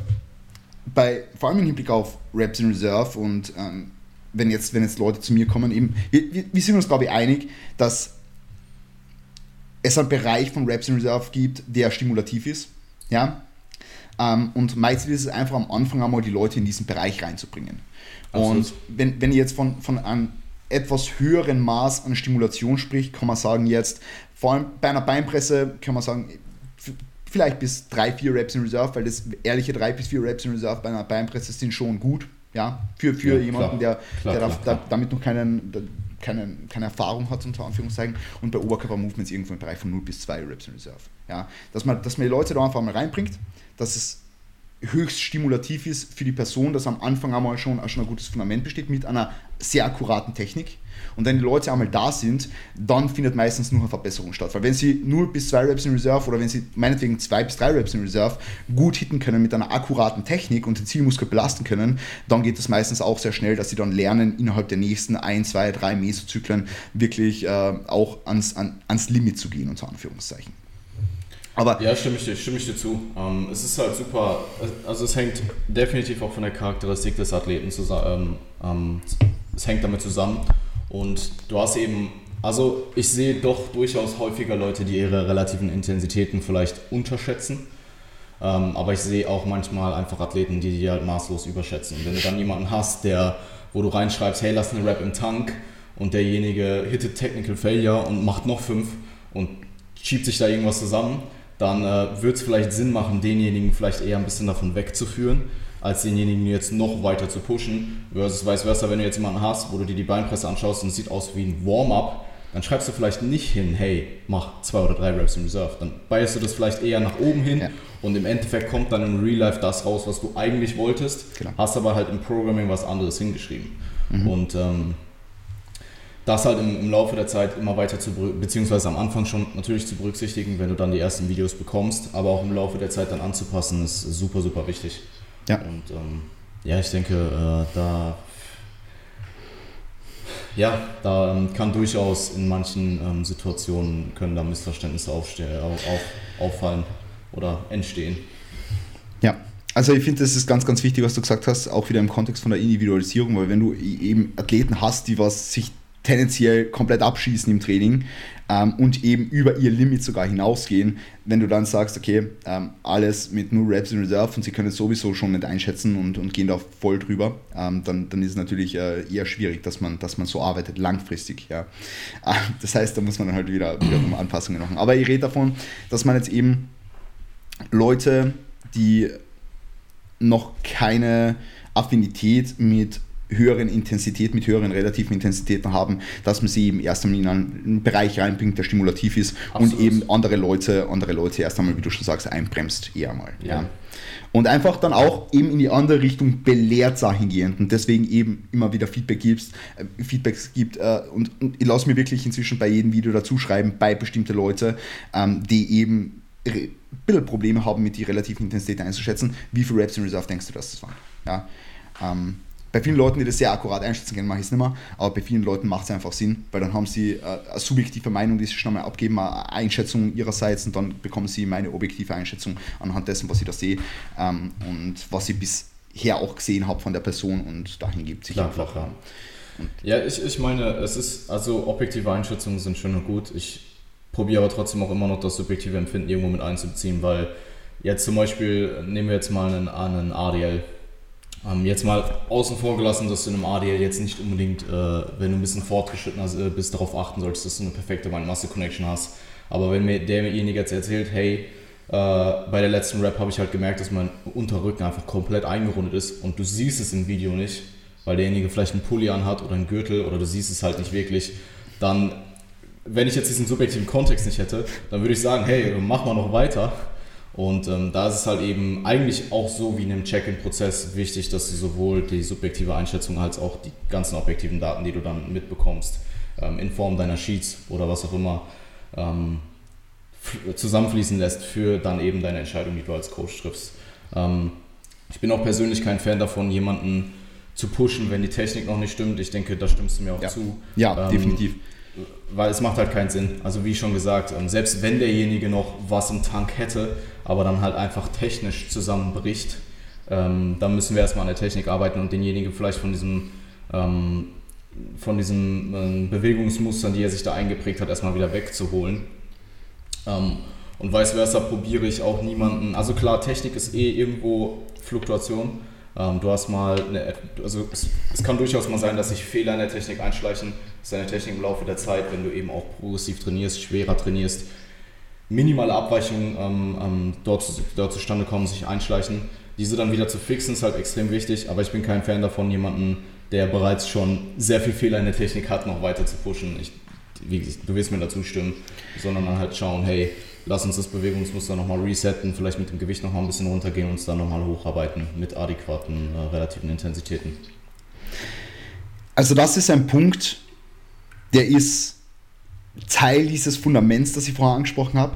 bei, vor allem im Hinblick auf Reps in Reserve und ähm, wenn, jetzt, wenn jetzt Leute zu mir kommen, eben, wir, wir, sind uns glaube ich einig, dass es einen Bereich von Reps in Reserve gibt, der stimulativ ist. Ja? Ähm, und meistens ist es einfach am Anfang einmal die Leute in diesen Bereich reinzubringen. Absolut. Und wenn, wenn ich jetzt von, von einem etwas höheren Maß an Stimulation spricht, kann man sagen jetzt, vor allem bei einer Beinpresse kann man sagen, vielleicht bis 3, 4 Reps in Reserve, weil das ehrliche 3 bis 4 Reps in Reserve bei einer Beinpresse sind schon gut. Ja, für, für ja, jemanden, klar, der, klar, der klar, da, damit noch keinen, keine, keine Erfahrung hat, unter Anführungszeichen. Und bei Oberkörper-Movements irgendwo im Bereich von 0 bis 2 Reps in Reserve. Ja, dass, man, dass man die Leute da einfach mal reinbringt, dass es höchst stimulativ ist für die Person, dass am Anfang einmal schon, schon ein gutes Fundament besteht mit einer sehr akkuraten Technik. Und wenn die Leute einmal da sind, dann findet meistens nur eine Verbesserung statt. Weil wenn sie 0 bis 2 Reps in Reserve oder wenn sie meinetwegen 2 bis 3 Reps in Reserve gut hitten können mit einer akkuraten Technik und den Zielmuskel belasten können, dann geht es meistens auch sehr schnell, dass sie dann lernen, innerhalb der nächsten 1, 2, 3 Mesozyklen wirklich äh, auch ans, an, ans Limit zu gehen, unter Anführungszeichen. Aber ja, stimme ich dir, stimme ich dir zu. Ähm, es ist halt super, also es hängt definitiv auch von der Charakteristik des Athleten zusammen, ähm, ähm, es hängt damit zusammen. Und du hast eben, also ich sehe doch durchaus häufiger Leute, die ihre relativen Intensitäten vielleicht unterschätzen. Ähm, aber ich sehe auch manchmal einfach Athleten, die die halt maßlos überschätzen. Wenn du dann jemanden hast, der, wo du reinschreibst, hey, lass eine Rap im Tank und derjenige hittet Technical Failure und macht noch fünf und schiebt sich da irgendwas zusammen, dann äh, wird es vielleicht Sinn machen, denjenigen vielleicht eher ein bisschen davon wegzuführen, als denjenigen jetzt noch weiter zu pushen. Versus vice versa, wenn du jetzt jemanden hast, wo du dir die Beinpresse anschaust und es sieht aus wie ein Warm-up, dann schreibst du vielleicht nicht hin, hey, mach zwei oder drei Reps in Reserve. Dann beißt du das vielleicht eher nach oben hin ja. und im Endeffekt kommt dann im Real Life das raus, was du eigentlich wolltest, genau. hast aber halt im Programming was anderes hingeschrieben. Mhm. Und ähm, das halt im, im, Laufe der Zeit immer weiter zu, beziehungsweise am Anfang schon natürlich zu berücksichtigen, wenn du dann die ersten Videos bekommst, aber auch im Laufe der Zeit dann anzupassen, ist super, super wichtig. Ja. Und ähm, ja, ich denke, äh, da Ja, da ähm, kann durchaus in manchen ähm, Situationen können da Missverständnisse aufstehen, auf, auffallen oder entstehen. Ja, also ich finde, das ist ganz, ganz wichtig, was du gesagt hast, auch wieder im Kontext von der Individualisierung, weil wenn du eben Athleten hast, die was sich tendenziell komplett abschießen im Training ähm, und eben über ihr Limit sogar hinausgehen, wenn du dann sagst, okay, ähm, alles mit nur Reps in Reserve und sie können es sowieso schon nicht einschätzen und, und gehen da voll drüber, ähm, dann, dann ist es natürlich äh, eher schwierig, dass man, dass man so arbeitet, langfristig. Ja. Das heißt, da muss man dann halt wieder wiederum Anpassungen machen. Aber ich rede davon, dass man jetzt eben Leute, die noch keine Affinität mit höheren Intensität, mit höheren relativen Intensitäten haben, dass man sie eben erst einmal in einen Bereich reinbringt, der stimulativ ist Absolut. und eben andere Leute, andere Leute erst einmal, wie du schon sagst, einbremst eher mal. Ja. ja. Und einfach dann auch eben in die andere Richtung belehrt dahingehend und deswegen eben immer wieder Feedback gibst, äh, Feedbacks gibt äh, und, und, ich lasse mir wirklich inzwischen bei jedem Video dazu schreiben, bei bestimmte Leute, ähm, die eben ein bisschen Probleme haben, mit die relative Intensität einzuschätzen. Wie viele Reps in Reserve denkst du, dass das waren? Ja. Ähm, bei vielen Leuten, die das sehr akkurat einschätzen können, mache ich es nicht mehr, aber bei vielen Leuten macht es einfach Sinn, weil dann haben sie äh, eine subjektive Meinung, die sie schon einmal abgeben, eine Einschätzung ihrerseits und dann bekommen sie meine objektive Einschätzung anhand dessen, was ich da sehe ähm, und was ich bisher auch gesehen habe von der Person und dahin gibt sich Klar, einfach. Klar. Ja, ich, ich meine, es ist, also objektive Einschätzungen sind schön und gut. Ich probiere aber trotzdem auch immer noch das subjektive Empfinden irgendwo mit einzubeziehen, weil jetzt zum Beispiel, nehmen wir jetzt mal einen, einen ADL, ähm, jetzt mal außen vor gelassen, dass du in einem ADL jetzt nicht unbedingt, äh, wenn du ein bisschen fortgeschritten äh, bist, darauf achten solltest, dass du eine perfekte Mind-Muscle-Connection hast. Aber wenn mir derjenige jetzt erzählt, hey, äh, bei der letzten Rap habe ich halt gemerkt, dass mein Unterrücken einfach komplett eingerundet ist und du siehst es im Video nicht, weil derjenige vielleicht einen Pulli anhat oder einen Gürtel oder du siehst es halt nicht wirklich, dann, wenn ich jetzt diesen subjektiven Kontext nicht hätte, dann würde ich sagen, hey, mach mal noch weiter und ähm, da ist es halt eben eigentlich auch so wie in einem Check-in-Prozess wichtig, dass du sowohl die subjektive Einschätzung als auch die ganzen objektiven Daten, die du dann mitbekommst, ähm, in Form deiner Sheets oder was auch immer, ähm, zusammenfließen lässt für dann eben deine Entscheidung, die du als Coach triffst. Ähm, ich bin auch persönlich kein Fan davon, jemanden zu pushen, wenn die Technik noch nicht stimmt. Ich denke, da stimmst du mir auch ja. zu. Ja, ähm, definitiv weil es macht halt keinen Sinn. Also wie schon gesagt, ähm, selbst wenn derjenige noch was im Tank hätte, aber dann halt einfach technisch zusammenbricht, ähm, dann müssen wir erstmal an der Technik arbeiten und denjenigen vielleicht von diesem ähm, von diesen ähm, Bewegungsmustern, die er sich da eingeprägt hat, erstmal wieder wegzuholen. Ähm, und vice versa probiere ich auch niemanden, also klar, Technik ist eh irgendwo Fluktuation, ähm, du hast mal, eine, also es, es, kann durchaus mal sein, dass sich Fehler in der Technik einschleichen, dass deine Technik im Laufe der Zeit, wenn du eben auch progressiv trainierst, schwerer trainierst, minimale Abweichungen ähm, ähm, dort, dort zustande kommen, sich einschleichen. Diese dann wieder zu fixen ist halt extrem wichtig, aber ich bin kein Fan davon, jemanden, der bereits schon sehr viel Fehler in der Technik hat, noch weiter zu pushen. Ich, wie, du wirst mir dazu stimmen, sondern dann halt schauen, hey, lass uns das Bewegungsmuster nochmal resetten, vielleicht mit dem Gewicht nochmal ein bisschen runtergehen und uns dann nochmal hocharbeiten mit adäquaten äh, relativen Intensitäten. Also das ist ein Punkt, der ist Teil dieses Fundaments, das ich vorher angesprochen habe,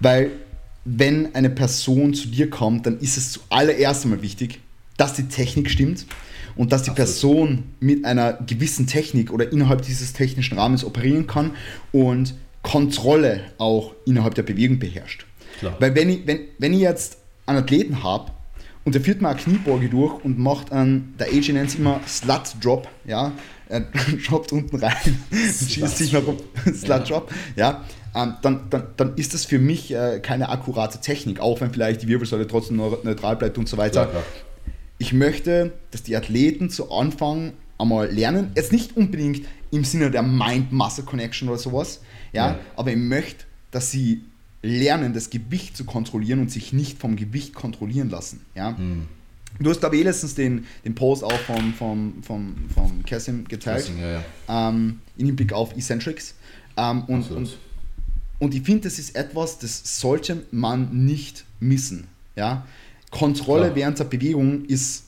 weil wenn eine Person zu dir kommt, dann ist es zuallererst einmal wichtig, dass die Technik stimmt und dass die Person mit einer gewissen Technik oder innerhalb dieses technischen Rahmens operieren kann und Kontrolle auch innerhalb der Bewegung beherrscht. Klar. Weil wenn ich, wenn, wenn ich jetzt einen Athleten habe und der führt mal eine Kniebeuge durch und macht einen, der AJ nennt es immer Slut Drop, ja, er droppt unten rein und schießt sich noch um Slut Drop, ja, ähm, dann, dann, dann ist das für mich äh, keine akkurate Technik, auch wenn vielleicht die Wirbelsäule trotzdem neutral bleibt und so weiter. Klar, klar. Ich möchte, dass die Athleten zu Anfang einmal lernen, jetzt nicht unbedingt im Sinne der Mind-Muscle-Connection oder sowas, ja, ja, aber ich möchte, dass sie lernen, das Gewicht zu kontrollieren und sich nicht vom Gewicht kontrollieren lassen. Ja. Mhm. Du hast, glaube ich, eh letztens den, den Post auch vom, vom, vom, vom Cassim geteilt, Cassim, ja, ja. Ähm, im Hinblick auf Eccentrics. Ähm, und, und, und ich finde, das ist etwas, das sollte man nicht missen. Ja? Kontrolle Klar. während der Bewegung ist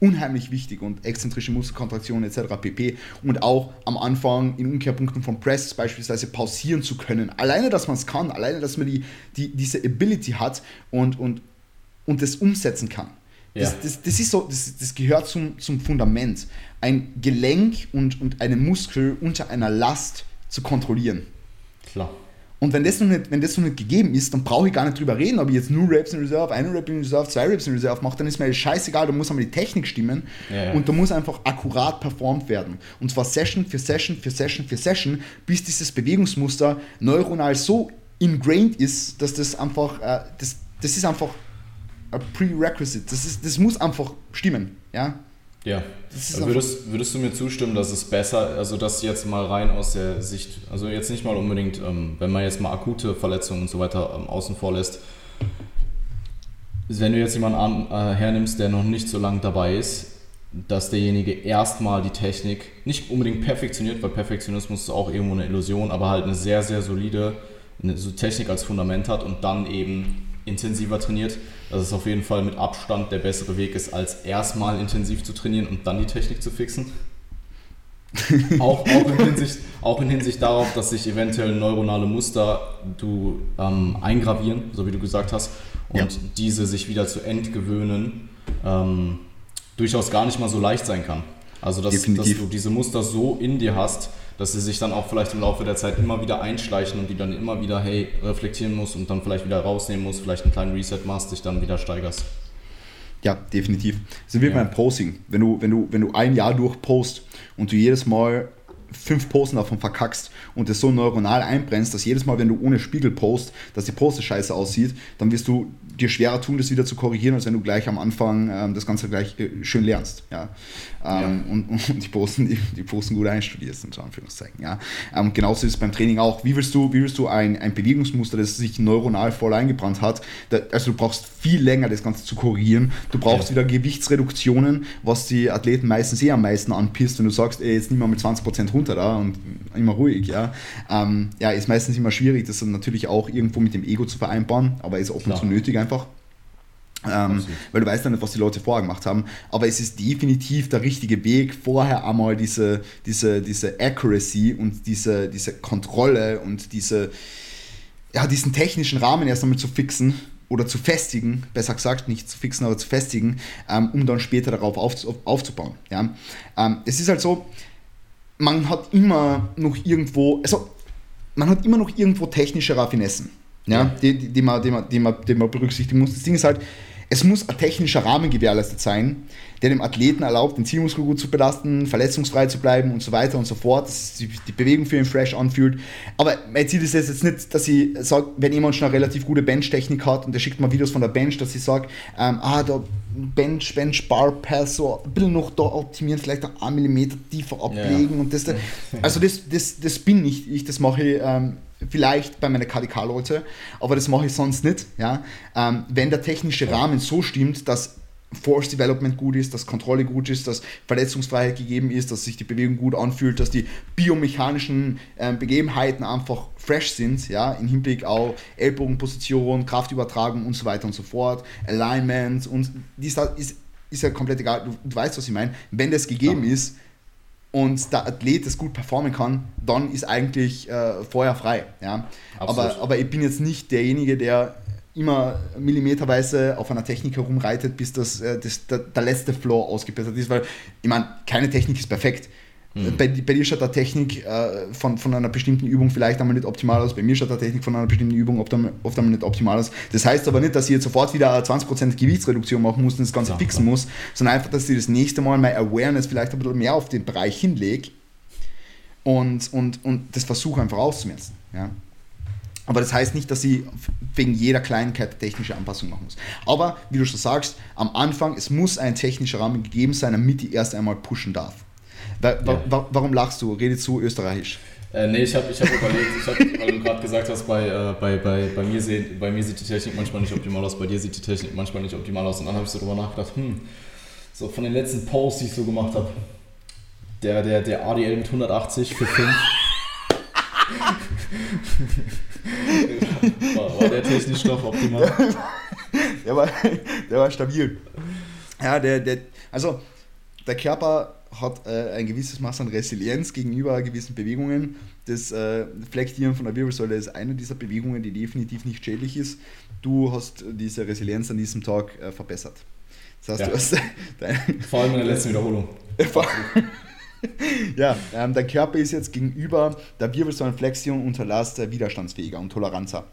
unheimlich wichtig und exzentrische Muskelkontraktionen etc. pp. Und auch am Anfang in Umkehrpunkten von Press beispielsweise pausieren zu können. Alleine, dass man es kann, alleine, dass man die, die, diese Ability hat und, und, und das umsetzen kann. Das, ja. das, das, ist so, das, das gehört zum, zum Fundament. Ein Gelenk und, und einen Muskel unter einer Last zu kontrollieren. Klar. Und wenn das, noch nicht, wenn das noch nicht gegeben ist, dann brauche ich gar nicht drüber reden, ob ich jetzt nur Raps in Reserve, eine Rap in Reserve, zwei Raps in Reserve mache, dann ist mir scheißegal, da muss einmal die Technik stimmen ja, ja. und da muss einfach akkurat performt werden. Und zwar Session für Session für Session für Session, bis dieses Bewegungsmuster neuronal so ingrained ist, dass das einfach, äh, das, das ist einfach ein Prerequisite. Das, ist, das muss einfach stimmen. Ja. Ja. Würdest, würdest du mir zustimmen, dass es besser, also das jetzt mal rein aus der Sicht, also jetzt nicht mal unbedingt, ähm, wenn man jetzt mal akute Verletzungen und so weiter ähm, außen vor lässt, wenn du jetzt jemanden an, äh, hernimmst, der noch nicht so lange dabei ist, dass derjenige erstmal die Technik nicht unbedingt perfektioniert, weil Perfektionismus ist auch irgendwo eine Illusion, aber halt eine sehr, sehr solide eine, so Technik als Fundament hat und dann eben intensiver trainiert, dass es auf jeden Fall mit Abstand der bessere Weg ist, als erstmal intensiv zu trainieren und dann die Technik zu fixen. auch, auch, in Hinsicht, auch in Hinsicht darauf, dass sich eventuell neuronale Muster du ähm, eingravieren, so wie du gesagt hast, und ja. diese sich wieder zu entgewöhnen, ähm, durchaus gar nicht mal so leicht sein kann. Also dass, dass du diese Muster so in dir hast, dass sie sich dann auch vielleicht im Laufe der Zeit immer wieder einschleichen und die dann immer wieder, hey, reflektieren muss und dann vielleicht wieder rausnehmen muss, vielleicht einen kleinen Reset machst, dich dann wieder steigerst. Ja, definitiv. Das ist wie ja. beim Posting. Wenn du, wenn, du, wenn du ein Jahr durch post und du jedes Mal fünf Posten davon verkackst und das so neuronal einbrennst, dass jedes Mal, wenn du ohne Spiegel post, dass die Poste scheiße aussieht, dann wirst du dir schwerer tun, das wieder zu korrigieren, als wenn du gleich am Anfang ähm, das Ganze gleich äh, schön lernst. Ja? Ähm, ja. Und, und, die, Posten, die, die Posten gut einstudierst, in Anführungszeichen. Ja? Ähm, genauso ist es beim Training auch. Wie willst du, wie willst du ein, ein Bewegungsmuster, das sich neuronal voll eingebrannt hat, da, also du brauchst viel länger, das Ganze zu korrigieren. Du brauchst ja. wieder Gewichtsreduktionen, was die Athleten meistens eh am meisten anpisst, wenn du sagst, ey, jetzt nimm mal mit 20% runter da und immer ruhig. Ja? Ähm, ja, ist meistens immer schwierig, das dann natürlich auch irgendwo mit dem Ego zu vereinbaren, aber ist oft und zu nötig einfach. Ähm, weil du weißt ja nicht, was die Leute vorher gemacht haben. Aber es ist definitiv der richtige Weg, vorher einmal diese, diese, diese Accuracy und diese, diese Kontrolle und diese, ja, diesen technischen Rahmen erst einmal zu fixen oder zu festigen, besser gesagt, nicht zu fixen, aber zu festigen, ähm, um dann später darauf auf, aufzubauen. Ja? Ähm, es ist halt so, man hat immer noch irgendwo, also man hat immer noch irgendwo technische Raffinessen, ja. Die, die, die, man, die, man, die, man, die man berücksichtigen muss. Das Ding ist halt, es muss ein technischer Rahmen gewährleistet sein, der dem Athleten erlaubt, den Zielmuskel gut zu belasten, verletzungsfrei zu bleiben und so weiter und so fort, dass sich die Bewegung für ihn fresh anfühlt. Aber mein Ziel ist jetzt nicht, dass ich sage, wenn jemand schon eine relativ gute Bench-Technik hat und der schickt mal Videos von der Bench, dass ich sage, ähm, ah, da Bench, Bench, Bar Pass, so ein bisschen noch da optimieren, vielleicht ein Millimeter tiefer ablegen ja. und das. Also das, das, das bin nicht ich, das mache ich ähm, vielleicht bei meinen KDK-Leute, aber das mache ich sonst nicht. Ja? Ähm, wenn der technische Rahmen so stimmt, dass Force Development gut ist, dass Kontrolle gut ist, dass Verletzungsfreiheit gegeben ist, dass sich die Bewegung gut anfühlt, dass die biomechanischen äh, Begebenheiten einfach fresh sind, ja, im Hinblick auf Ellbogenposition, Kraftübertragung und so weiter und so fort, Alignment und dies ist, ist ja komplett egal, du, du weißt, was ich meine. Wenn das gegeben ja. ist, und der Athlet das gut performen kann, dann ist eigentlich äh, Feuer frei. Ja? Aber, aber ich bin jetzt nicht derjenige, der immer millimeterweise auf einer Technik herumreitet, bis das, äh, das der, der, letzte Floor ausgebessert ist, weil ich meine, keine Technik ist perfekt. Mhm. Bei, bei, dir schaut der Technik äh, von, von einer bestimmten Übung vielleicht einmal nicht optimal aus, bei mir schaut der Technik von einer bestimmten Übung oft einmal, oft einmal nicht optimal aus. Das heißt aber nicht, dass ich jetzt sofort wieder 20% Gewichtsreduktion machen muss und das Ganze ja, fixen klar. muss, sondern einfach, dass ich das nächste Mal meine Awareness vielleicht ein bisschen mehr auf den Bereich hinlege und, und, und das versuche einfach auszumerzen. Ja. Aber das heißt nicht, dass sie wegen jeder Kleinigkeit technische Anpassung machen muss. Aber wie du schon sagst, am Anfang, es muss ein technischer Rahmen gegeben sein, damit ich erst einmal pushen darf. Wa wa ja. Warum lachst du? Rede zu österreichisch. Äh, nee, ich habe ich hab überlegt, ich hab, weil du gerade gesagt hast, bei, äh, bei, bei, bei, mir seh, bei mir sieht die Technik manchmal nicht optimal aus, bei dir sieht die Technik manchmal nicht optimal aus. Und dann habe ich so drüber nachgedacht, hm, so von den letzten Posts, die ich so gemacht habe, der, der, der ADL mit 180 für 5. war, war, der technisch doch optimal? der, war, der war stabil. Ja, der, der, also der Körper hat äh, ein gewisses Maß an Resilienz gegenüber gewissen Bewegungen. Das äh, Flektieren von der Wirbelsäule ist eine dieser Bewegungen, die definitiv nicht schädlich ist. Du hast diese Resilienz an diesem Tag äh, verbessert. Das heißt, ja. du hast dein, Vor allem in der letzten Wiederholung. ja, ähm, dein Körper ist jetzt gegenüber der Wirbelsäulenflexion unter Last widerstandsfähiger und toleranter.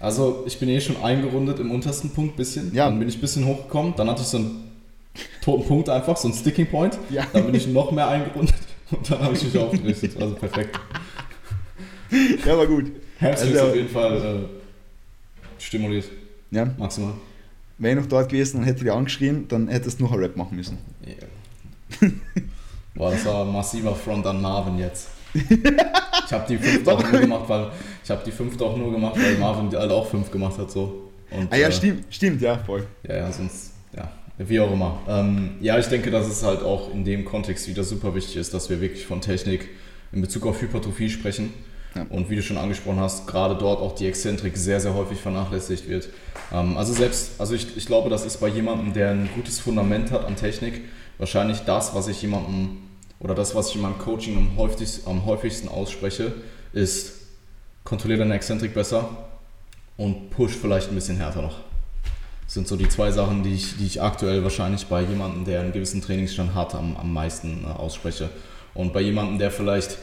Also ich bin eh schon eingerundet im untersten Punkt bisschen. Ja. Dann bin ich ein bisschen hochgekommen. Dann hatte ich so einen toten Punkt einfach, so einen Sticking Point. Ja. Dann bin ich noch mehr eingerundet und dann habe ich mich aufgerichtet. Also perfekt. Ja, war gut. Herbst also, auf jeden Fall äh, stimuliert. Ja. Maximal. Wäre ich noch dort gewesen und hätte dich angeschrien, dann hättest du noch ein Rap machen müssen. Ja. Boah, das war ein massiver Front an Marvin jetzt. Ich habe die fünfte auch nur gemacht, weil ich habe die fünfte auch nur gemacht, weil Marvin die halt auch fünf gemacht hat so. Und, ah ja, äh, stimmt, stimmt, ja, voll. Ja, ja, sonst, ja, wie auch immer. Ähm, ja, ich denke, dass es halt auch in dem Kontext wieder super wichtig ist, dass wir wirklich von Technik in Bezug auf Hypertrophie sprechen. Ja. Und wie du schon angesprochen hast, gerade dort auch die Exzentrik sehr, sehr häufig vernachlässigt wird. Ähm, also selbst, also ich, ich glaube, das ist bei jemandem, der ein gutes Fundament hat an Technik, wahrscheinlich das, was ich jemandem oder das, was ich in meinem Coaching am häufigsten, am häufigsten ausspreche, ist, kontrolliere deine Exzentrik besser und push vielleicht ein bisschen härter noch. Sind so die zwei Sachen, die ich, die ich aktuell wahrscheinlich bei jemandem, der einen gewissen Trainingsstand hat, am, am meisten äh, ausspreche. Und bei jemandem, der vielleicht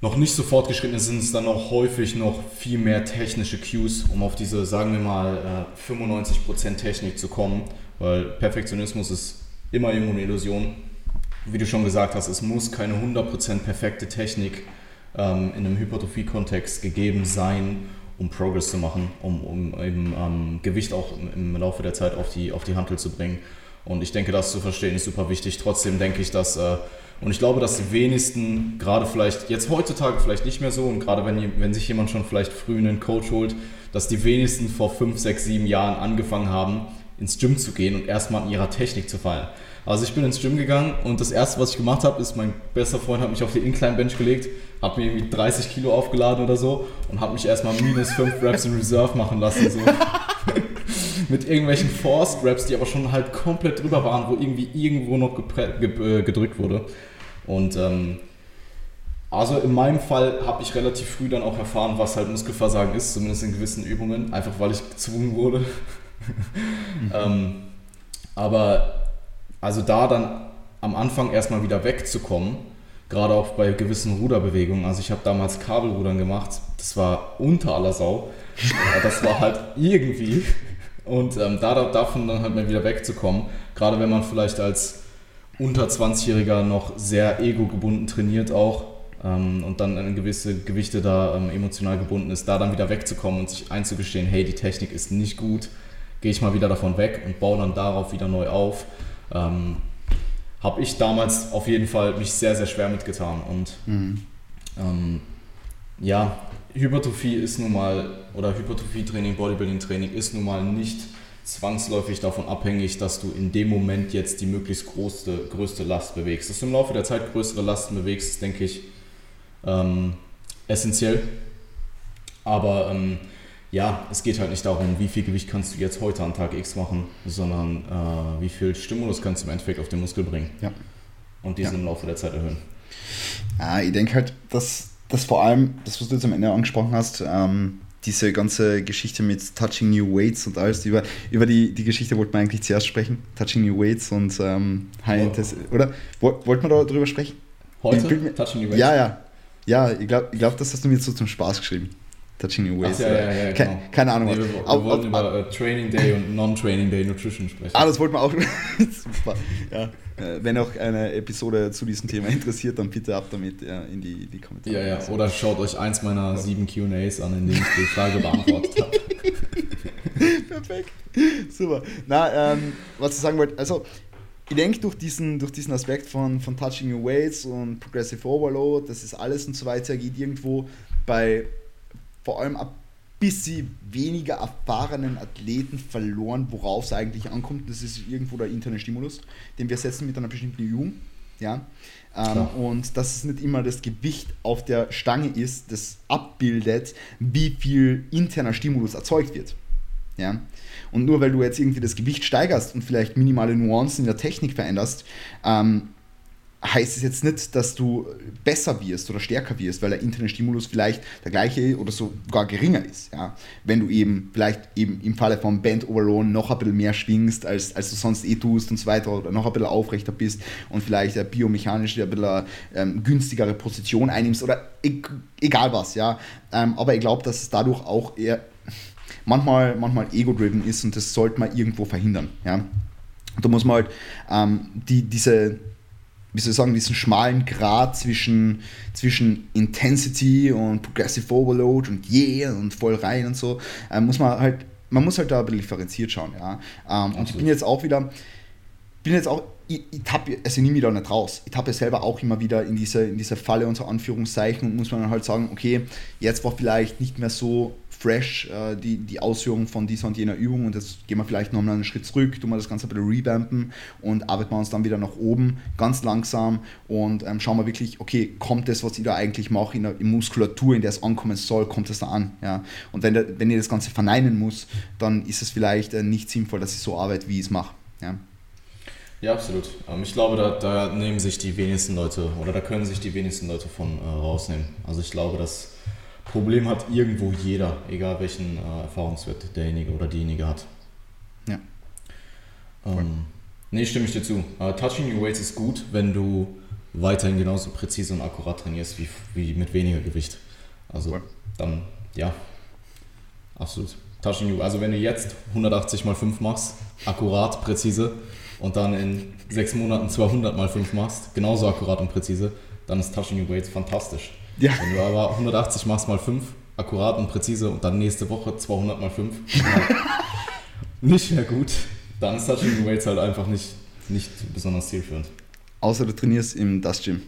noch nicht so fortgeschritten ist, sind es dann auch häufig noch viel mehr technische Cues, um auf diese, sagen wir mal, 95% äh, Technik zu kommen, weil Perfektionismus ist immer irgendwo eine Illusion wie du schon gesagt hast, es muss keine 100% perfekte Technik ähm, in einem Hypertrophie-Kontext gegeben sein, um Progress zu machen, um, um eben ähm, Gewicht auch im, Laufe der Zeit auf die, auf die Hantel zu bringen. Und ich denke, das zu verstehen ist super wichtig. Trotzdem denke ich, dass, äh, und ich glaube, dass die wenigsten, gerade vielleicht jetzt heutzutage vielleicht nicht mehr so, und gerade wenn, wenn sich jemand schon vielleicht früh einen Coach holt, dass die wenigsten vor 5, 6, 7 Jahren angefangen haben, ins Gym zu gehen und erstmal an ihrer Technik zu fallen. Also ich bin ins Gym gegangen und das erste, was ich gemacht habe, ist, mein bester Freund hat mich auf die Incline Bench gelegt, hat mir irgendwie 30 Kilo aufgeladen oder so und hat mich erstmal minus 5 Reps in Reserve machen lassen. So. Mit irgendwelchen Forced Reps, die aber schon halt komplett drüber waren, wo irgendwie irgendwo noch äh, gedrückt wurde. Und ähm, also in meinem Fall habe ich relativ früh dann auch erfahren, was halt Muskelversagen ist, zumindest in gewissen Übungen, einfach weil ich gezwungen wurde. Ähm, aber also da dann am Anfang erstmal wieder wegzukommen, gerade auch bei gewissen Ruderbewegungen. Also ich habe damals Kabelrudern gemacht, das war unter aller Sau. das war halt irgendwie. Und ähm, da, davon dann halt mal wieder wegzukommen, gerade wenn man vielleicht als unter 20-Jähriger noch sehr ego-gebunden trainiert auch ähm, und dann an gewisse Gewichte da ähm, emotional gebunden ist, da dann wieder wegzukommen und sich einzugestehen, hey, die Technik ist nicht gut, gehe ich mal wieder davon weg und baue dann darauf wieder neu auf ähm, habe ich damals auf jeden Fall mich sehr, sehr schwer mitgetan. Und mhm. ähm, ja, Hypertrophie ist nun mal, oder Hypertrophie-Training, Bodybuilding-Training ist nun mal nicht zwangsläufig davon abhängig, dass du in dem Moment jetzt die möglichst größte, größte Last bewegst. Dass du im Laufe der Zeit größere Lasten bewegst, ist, denke ich, ähm, essentiell. Aber ähm, ja, es geht halt nicht darum, wie viel Gewicht kannst du jetzt heute an Tag X machen, sondern äh, wie viel Stimulus kannst du im Endeffekt auf den Muskel bringen. Ja. Und diesen ja. im Laufe der Zeit erhöhen. Ja, ich denke halt, dass das vor allem, das, was du jetzt am Ende angesprochen hast, ähm, diese ganze Geschichte mit Touching New Weights und alles, über, über die, die Geschichte wollten wir eigentlich zuerst sprechen. Touching New Weights und ähm, High Intensity, oder? Wollten wir darüber sprechen? Heute? Touching New Weights? Ja, ja. Ja, ich glaube, ich glaub, das hast du mir so zum Spaß geschrieben. Touching Your Waist. Ja, ja, ja, genau. Keine Ahnung. Nee, wir, wir auf, wollten auf, über uh, Training Day und Non-Training Day Nutrition sprechen. Ah, das wollten wir auch. Super. Ja. Äh, wenn auch eine Episode zu diesem Thema interessiert, dann bitte ab damit ja, in die, die Kommentare. Ja, ja. Oder schaut euch eins meiner sieben QAs an, in denen ich die Frage beantwortet habe. Perfekt. Super. Na, ähm, was ich sagen wollte, also ich denke, durch diesen, durch diesen Aspekt von, von Touching Your Weights und Progressive Overload, das ist alles und so weiter, geht irgendwo bei vor allem ein bisschen weniger erfahrenen Athleten verloren, worauf es eigentlich ankommt. Das ist irgendwo der interne Stimulus, den wir setzen mit einer bestimmten Übung. Ja? Ähm, und dass es nicht immer das Gewicht auf der Stange ist, das abbildet, wie viel interner Stimulus erzeugt wird. Ja? Und nur weil du jetzt irgendwie das Gewicht steigerst und vielleicht minimale Nuancen in der Technik veränderst, ähm, heißt es jetzt nicht, dass du besser wirst oder stärker wirst, weil der interne Stimulus vielleicht der gleiche oder sogar geringer ist. Ja? Wenn du eben vielleicht eben im Falle von Band Overall noch ein bisschen mehr schwingst, als, als du sonst eh tust und so weiter oder noch ein bisschen aufrechter bist und vielleicht biomechanisch ein bisschen ähm, günstigere Position einnimmst oder e egal was. Ja? Ähm, aber ich glaube, dass es dadurch auch eher manchmal, manchmal ego-driven ist und das sollte man irgendwo verhindern. Ja? Da muss man halt ähm, die, diese wie soll ich sagen, diesen schmalen Grad zwischen, zwischen Intensity und Progressive Overload und Yeah und voll rein und so, äh, muss man halt, man muss halt da ein bisschen differenziert schauen, ja. Ähm, und ich bin jetzt auch wieder, bin jetzt auch, ich, ich tappe, also nehme mich da nicht raus. Ich tappe selber auch immer wieder in diese, in diese Falle unter Anführungszeichen und muss man dann halt sagen, okay, jetzt war vielleicht nicht mehr so fresh, äh, die, die Ausführung von dieser und jener Übung und jetzt gehen wir vielleicht noch einen Schritt zurück, tun wir das Ganze ein bisschen revampen und arbeiten wir uns dann wieder nach oben, ganz langsam und ähm, schauen wir wirklich, okay, kommt das, was ich da eigentlich mache, in der in Muskulatur, in der es ankommen soll, kommt es da an, ja. Und wenn, der, wenn ich das Ganze verneinen muss, dann ist es vielleicht äh, nicht sinnvoll, dass ich so arbeite, wie ich es mache, ja. Ja, absolut. Ähm, ich glaube, da, da, nehmen sich die wenigsten Leute oder da können sich die wenigsten Leute von äh, rausnehmen. Also ich glaube, dass Problem hat irgendwo jeder, egal welchen äh, Erfahrungswert derjenige oder diejenige hat. Ja. Ähm, nee, stimme ich dir zu. Uh, touching Your Weights ist gut, wenn du weiterhin genauso präzise und akkurat trainierst wie, wie mit weniger Gewicht. Also cool. dann, ja, absolut. Touching You, also wenn du jetzt 180 mal 5 machst, akkurat, präzise, und dann in sechs Monaten 200 mal 5 machst, genauso akkurat und präzise, dann ist Touching Your Weights fantastisch. Ja. Wenn du aber 180 machst mal 5, akkurat und präzise und dann nächste Woche 200 mal 5, nicht mehr gut, dann ist Touching Weights halt einfach nicht, nicht besonders zielführend. Außer du trainierst im Das Gym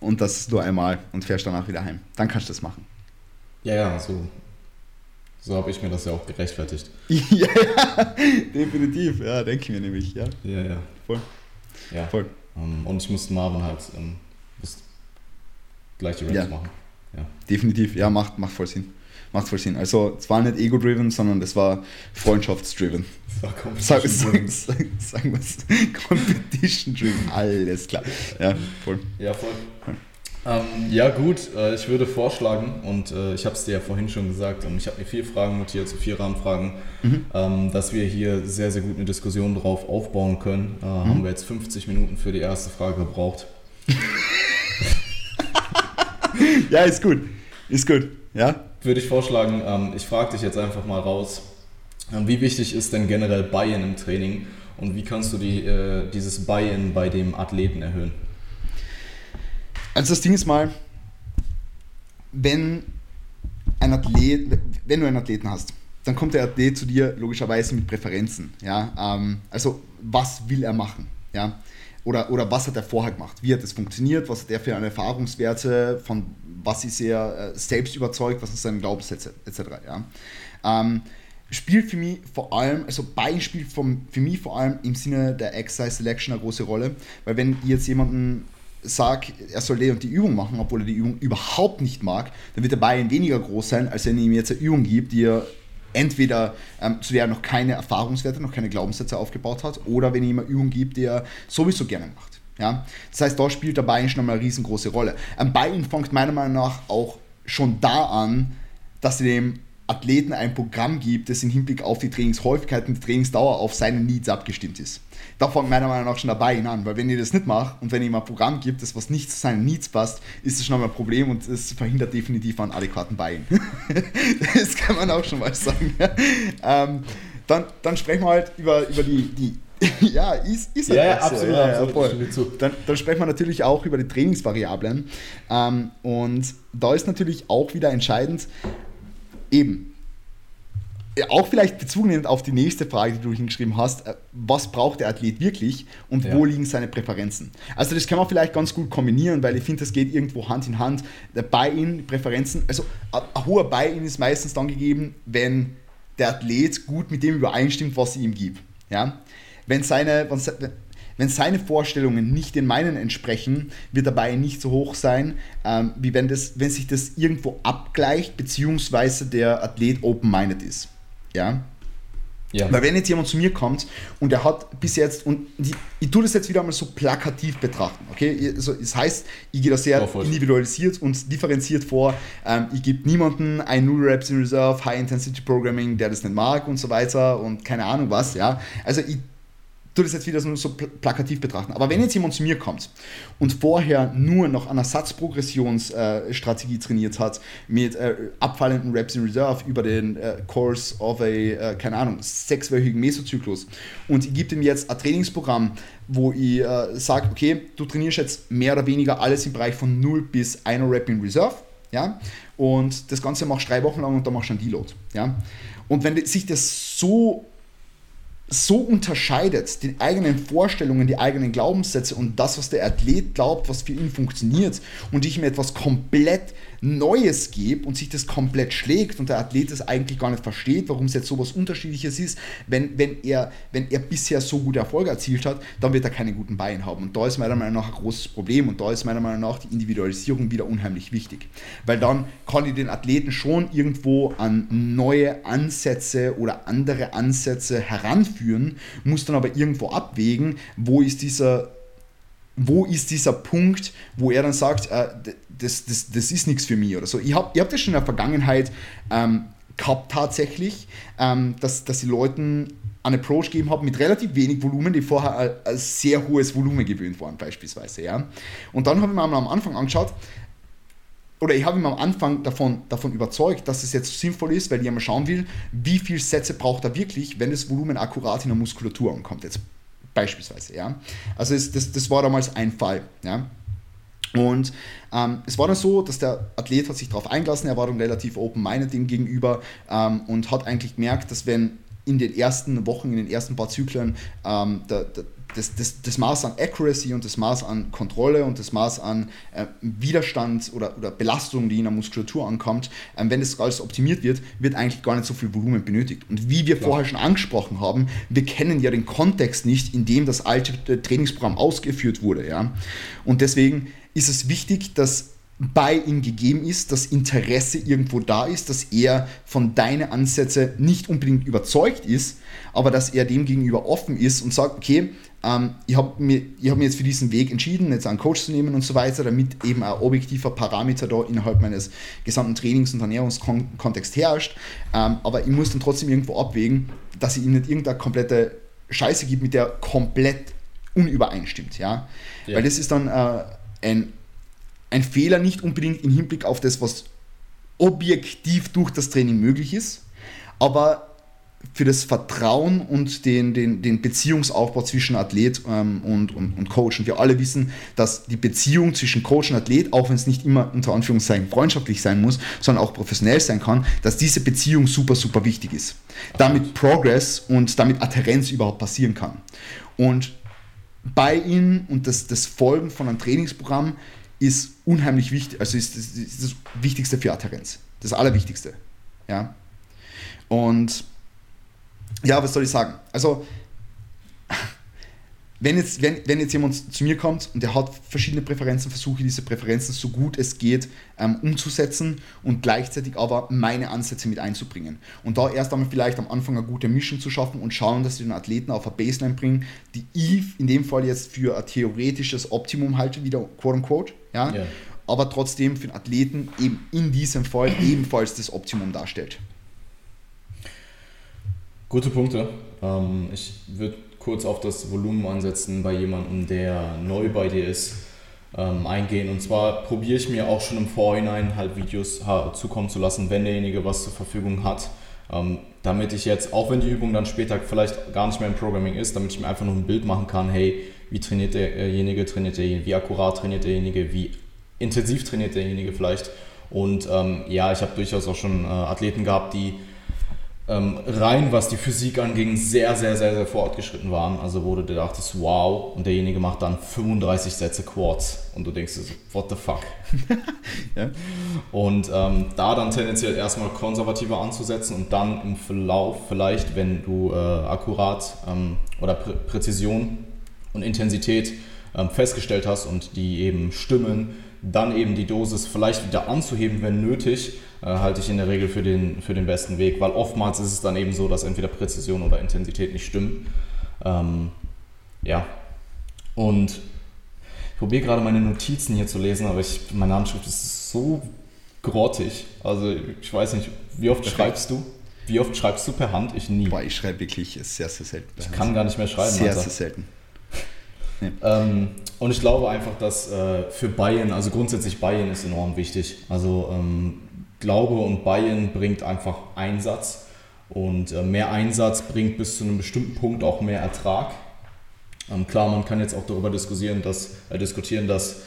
und das nur einmal und fährst danach wieder heim. Dann kannst du das machen. Ja, ja, so, so habe ich mir das ja auch gerechtfertigt. ja, definitiv, ja, denke ich mir nämlich, ja. Ja, ja. Voll. Ja. Voll. Um, und ich musste Marvin halt ähm, gleiche Range ja. machen. Ja. Definitiv, ja, macht, macht voll Sinn. Macht voll Sinn. Also es war nicht ego-driven, sondern das war freundschaftsdriven. Das war competition-driven. Sag, sag, sagen wir es. Competition-driven, alles klar. Ja, voll. Ja, voll. Ähm, ja, gut, äh, ich würde vorschlagen, und äh, ich habe es dir ja vorhin schon gesagt, und ich habe mir vier Fragen notiert, so vier Rahmenfragen, mhm. ähm, dass wir hier sehr, sehr gut eine Diskussion drauf aufbauen können. Äh, mhm. Haben wir jetzt 50 Minuten für die erste Frage gebraucht. ja, ist gut. Ist gut. Ja? Würde ich vorschlagen, ähm, ich frage dich jetzt einfach mal raus. Ähm, wie wichtig ist denn generell Buy-in im Training und wie kannst du die, äh, dieses Buy-in bei dem Athleten erhöhen? Also das Ding ist mal, wenn ein Athlet, wenn du einen Athleten hast, dann kommt der Athlet zu dir logischerweise mit Präferenzen. Ja? Ähm, also was will er machen? Ja? Oder, oder was hat er vorher gemacht? Wie hat es funktioniert? Was hat er für eine Erfahrungswerte? Von was ist er äh, selbst überzeugt? Was sind seine Glaubenssätze etc. Ja? Ähm, spielt für mich vor allem, also Bein spielt vom, für mich vor allem im Sinne der Exercise Selection eine große Rolle, weil wenn ich jetzt jemanden sage, er soll die und die Übung machen, obwohl er die Übung überhaupt nicht mag, dann wird der Bein weniger groß sein, als wenn ich ihm jetzt eine Übung gibt, die er entweder ähm, zu der er noch keine Erfahrungswerte, noch keine Glaubenssätze aufgebaut hat, oder wenn jemand Übungen gibt, die er sowieso gerne macht. Ja? Das heißt, da spielt der Buy-in schon einmal eine riesengroße Rolle. Ein Buy-in fängt meiner Meinung nach auch schon da an, dass er dem Athleten ein Programm gibt, das im Hinblick auf die Trainingshäufigkeit und die Trainingsdauer auf seine Needs abgestimmt ist. Da fängt meiner Meinung nach schon dabei an, weil wenn ihr das nicht macht und wenn ihr ihm ein Programm gibt, das was nicht zu seinen Needs passt, ist das schon einmal ein Problem und es verhindert definitiv einen adäquaten Buy-in. das kann man auch schon mal sagen. ähm, dann, dann sprechen wir halt über, über die, die ja, ist, ist halt ja, ja, absolut, ja, absolut. Ja, dann, dann, sprechen wir natürlich auch über die Trainingsvariablen. Ähm, und da ist natürlich auch wieder entscheidend, eben, auch vielleicht Bezug nehmend auf die nächste Frage, die du hingeschrieben hast, äh, was braucht der Athlet wirklich und ja. wo liegen seine Präferenzen? Also das kann man vielleicht ganz gut kombinieren, weil ich finde, das geht irgendwo Hand in Hand. Der Buy-in, Präferenzen, also ein hoher Buy-in ist meistens dann gegeben, wenn der Athlet gut mit dem übereinstimmt, was ich ihm gebe. Ja? Wenn seine, wenn seine Vorstellungen nicht den meinen entsprechen, wird der Buy nicht so hoch sein, ähm, wie wenn, das, wenn sich das irgendwo abgleicht, beziehungsweise der Athlet open-minded ist. Ja? Ja. Weil wenn jetzt jemand zu mir kommt und er hat bis jetzt, und ich, ich tue das jetzt wieder einmal so plakativ betrachten, okay? Also, das heißt, ich gehe da sehr individualisiert und differenziert vor. Ähm, ich gebe niemanden ein Null Reps in Reserve, High Intensity Programming, der das nicht mag und so weiter und keine Ahnung was, ja. Also ich tue das jetzt wieder so, plakativ betrachten. Aber wenn jetzt jemand zu mir kommt und vorher nur noch an einer Satzprogressionsstrategie äh, trainiert hat, mit äh, abfallenden Reps in Reserve über den äh, Course of a, äh, keine Ahnung, sechswöchigen Mesozyklus und ich gebe ihm jetzt ein Trainingsprogramm, wo ich äh, sage, okay, du trainierst jetzt mehr oder weniger alles im Bereich von 0 bis 1 Rep in Reserve, ja, und das Ganze machst du drei Wochen lang und dann machst du einen Deload, ja. Und wenn sich das so so unterscheidet, die eigenen Vorstellungen, die eigenen Glaubenssätze und das, was der Athlet glaubt, was für ihn funktioniert und ich ihm etwas komplett Neues gebe und sich das komplett schlägt und der Athlet es eigentlich gar nicht versteht, warum es jetzt so was Unterschiedliches ist, wenn, wenn, er, wenn er bisher so gute Erfolge erzielt hat, dann wird er keine guten Beine haben. Und da ist meiner Meinung nach ein großes Problem und da ist meiner Meinung nach die Individualisierung wieder unheimlich wichtig. Weil dann kann ich den Athleten schon irgendwo an neue Ansätze oder andere Ansätze heranführen, muss dann aber irgendwo abwägen, wo ist dieser wo ist dieser Punkt, wo er dann sagt, äh, das, das, das ist nichts für mich oder so. Ich habe ich hab das schon in der Vergangenheit ähm, gehabt tatsächlich, ähm, dass, dass die Leuten einen Approach gegeben haben mit relativ wenig Volumen, die vorher ein, ein sehr hohes Volumen gewöhnt waren beispielsweise. Ja? Und dann habe ich mir am Anfang angeschaut, oder ich habe ihn am Anfang davon, davon überzeugt, dass es jetzt sinnvoll ist, weil ich einmal schauen will, wie viele Sätze braucht er wirklich, wenn das Volumen akkurat in der Muskulatur ankommt. Jetzt Beispielsweise, ja. Also es, das, das war damals ein Fall, ja. Und ähm, es war dann so, dass der Athlet hat sich darauf eingelassen, er war dann relativ open-minded dem gegenüber ähm, und hat eigentlich gemerkt, dass wenn in den ersten Wochen, in den ersten paar Zyklen ähm, der, der, das, das, das Maß an Accuracy und das Maß an Kontrolle und das Maß an äh, Widerstand oder, oder Belastung, die in der Muskulatur ankommt, ähm, wenn das alles optimiert wird, wird eigentlich gar nicht so viel Volumen benötigt. Und wie wir Klar. vorher schon angesprochen haben, wir kennen ja den Kontext nicht, in dem das alte Trainingsprogramm ausgeführt wurde. Ja? Und deswegen ist es wichtig, dass bei ihm gegeben ist, dass Interesse irgendwo da ist, dass er von deinen Ansätzen nicht unbedingt überzeugt ist, aber dass er dem gegenüber offen ist und sagt, okay, ähm, ich habe mir, hab mir jetzt für diesen Weg entschieden, jetzt einen Coach zu nehmen und so weiter, damit eben ein objektiver Parameter da innerhalb meines gesamten Trainings- und Ernährungskontexts herrscht. Ähm, aber ich muss dann trotzdem irgendwo abwägen, dass ich ihm nicht irgendeine komplette Scheiße gibt, mit der komplett unübereinstimmt. Ja? ja. Weil das ist dann äh, ein, ein Fehler nicht unbedingt im Hinblick auf das, was objektiv durch das Training möglich ist, aber für das Vertrauen und den, den, den Beziehungsaufbau zwischen Athlet ähm, und, und, und Coach. Und wir alle wissen, dass die Beziehung zwischen Coach und Athlet, auch wenn es nicht immer unter Anführungszeichen freundschaftlich sein muss, sondern auch professionell sein kann, dass diese Beziehung super, super wichtig ist. Damit Progress und damit Adherenz überhaupt passieren kann. Und bei ihnen und das, das Folgen von einem Trainingsprogramm ist unheimlich wichtig, also ist das, ist das Wichtigste für Adherenz. Das Allerwichtigste. Ja. Und ja, was soll ich sagen? Also, wenn jetzt, wenn, wenn jetzt jemand zu mir kommt und der hat verschiedene Präferenzen, versuche ich diese Präferenzen so gut es geht ähm, umzusetzen und gleichzeitig aber meine Ansätze mit einzubringen. Und da erst einmal vielleicht am Anfang eine gute Mischung zu schaffen und schauen, dass wir den Athleten auf eine Baseline bringen, die ich in dem Fall jetzt für ein theoretisches Optimum halte, wieder quote unquote, ja, ja. aber trotzdem für den Athleten eben in diesem Fall ebenfalls das Optimum darstellt. Gute Punkte. Ähm, ich würde kurz auf das Volumen ansetzen bei jemandem, der neu bei dir ist, ähm, eingehen. Und zwar probiere ich mir auch schon im Vorhinein halt Videos zukommen zu lassen, wenn derjenige was zur Verfügung hat. Ähm, damit ich jetzt, auch wenn die Übung dann später vielleicht gar nicht mehr im Programming ist, damit ich mir einfach nur ein Bild machen kann, hey, wie trainiert derjenige, trainiert derjenige, wie akkurat trainiert derjenige, wie intensiv trainiert derjenige vielleicht. Und ähm, ja, ich habe durchaus auch schon äh, Athleten gehabt, die ähm, rein, was die Physik anging, sehr, sehr, sehr, sehr fortgeschritten waren. Also wo du dachtest, wow, und derjenige macht dann 35 Sätze Quads und du denkst so, what the fuck? ja. Und ähm, da dann tendenziell erstmal konservativer anzusetzen und dann im Verlauf vielleicht, wenn du äh, akkurat ähm, oder Prä Präzision und Intensität ähm, festgestellt hast und die eben stimmen, dann eben die Dosis vielleicht wieder anzuheben, wenn nötig, äh, halte ich in der Regel für den, für den besten Weg, weil oftmals ist es dann eben so, dass entweder Präzision oder Intensität nicht stimmen. Ähm, ja, und ich probiere gerade meine Notizen hier zu lesen, aber ich, meine Handschrift ist so grottig. Also ich weiß nicht, wie oft Perfekt. schreibst du? Wie oft schreibst du per Hand? Ich nie. Boah, ich schreibe wirklich sehr, sehr selten. Ich kann gar nicht mehr schreiben. Sehr, Alter. sehr selten. Ähm, und ich glaube einfach, dass äh, für Bayern, also grundsätzlich Bayern ist enorm wichtig. Also ähm, Glaube und Bayern bringt einfach Einsatz und äh, mehr Einsatz bringt bis zu einem bestimmten Punkt auch mehr Ertrag. Ähm, klar, man kann jetzt auch darüber diskutieren, dass, äh, diskutieren, dass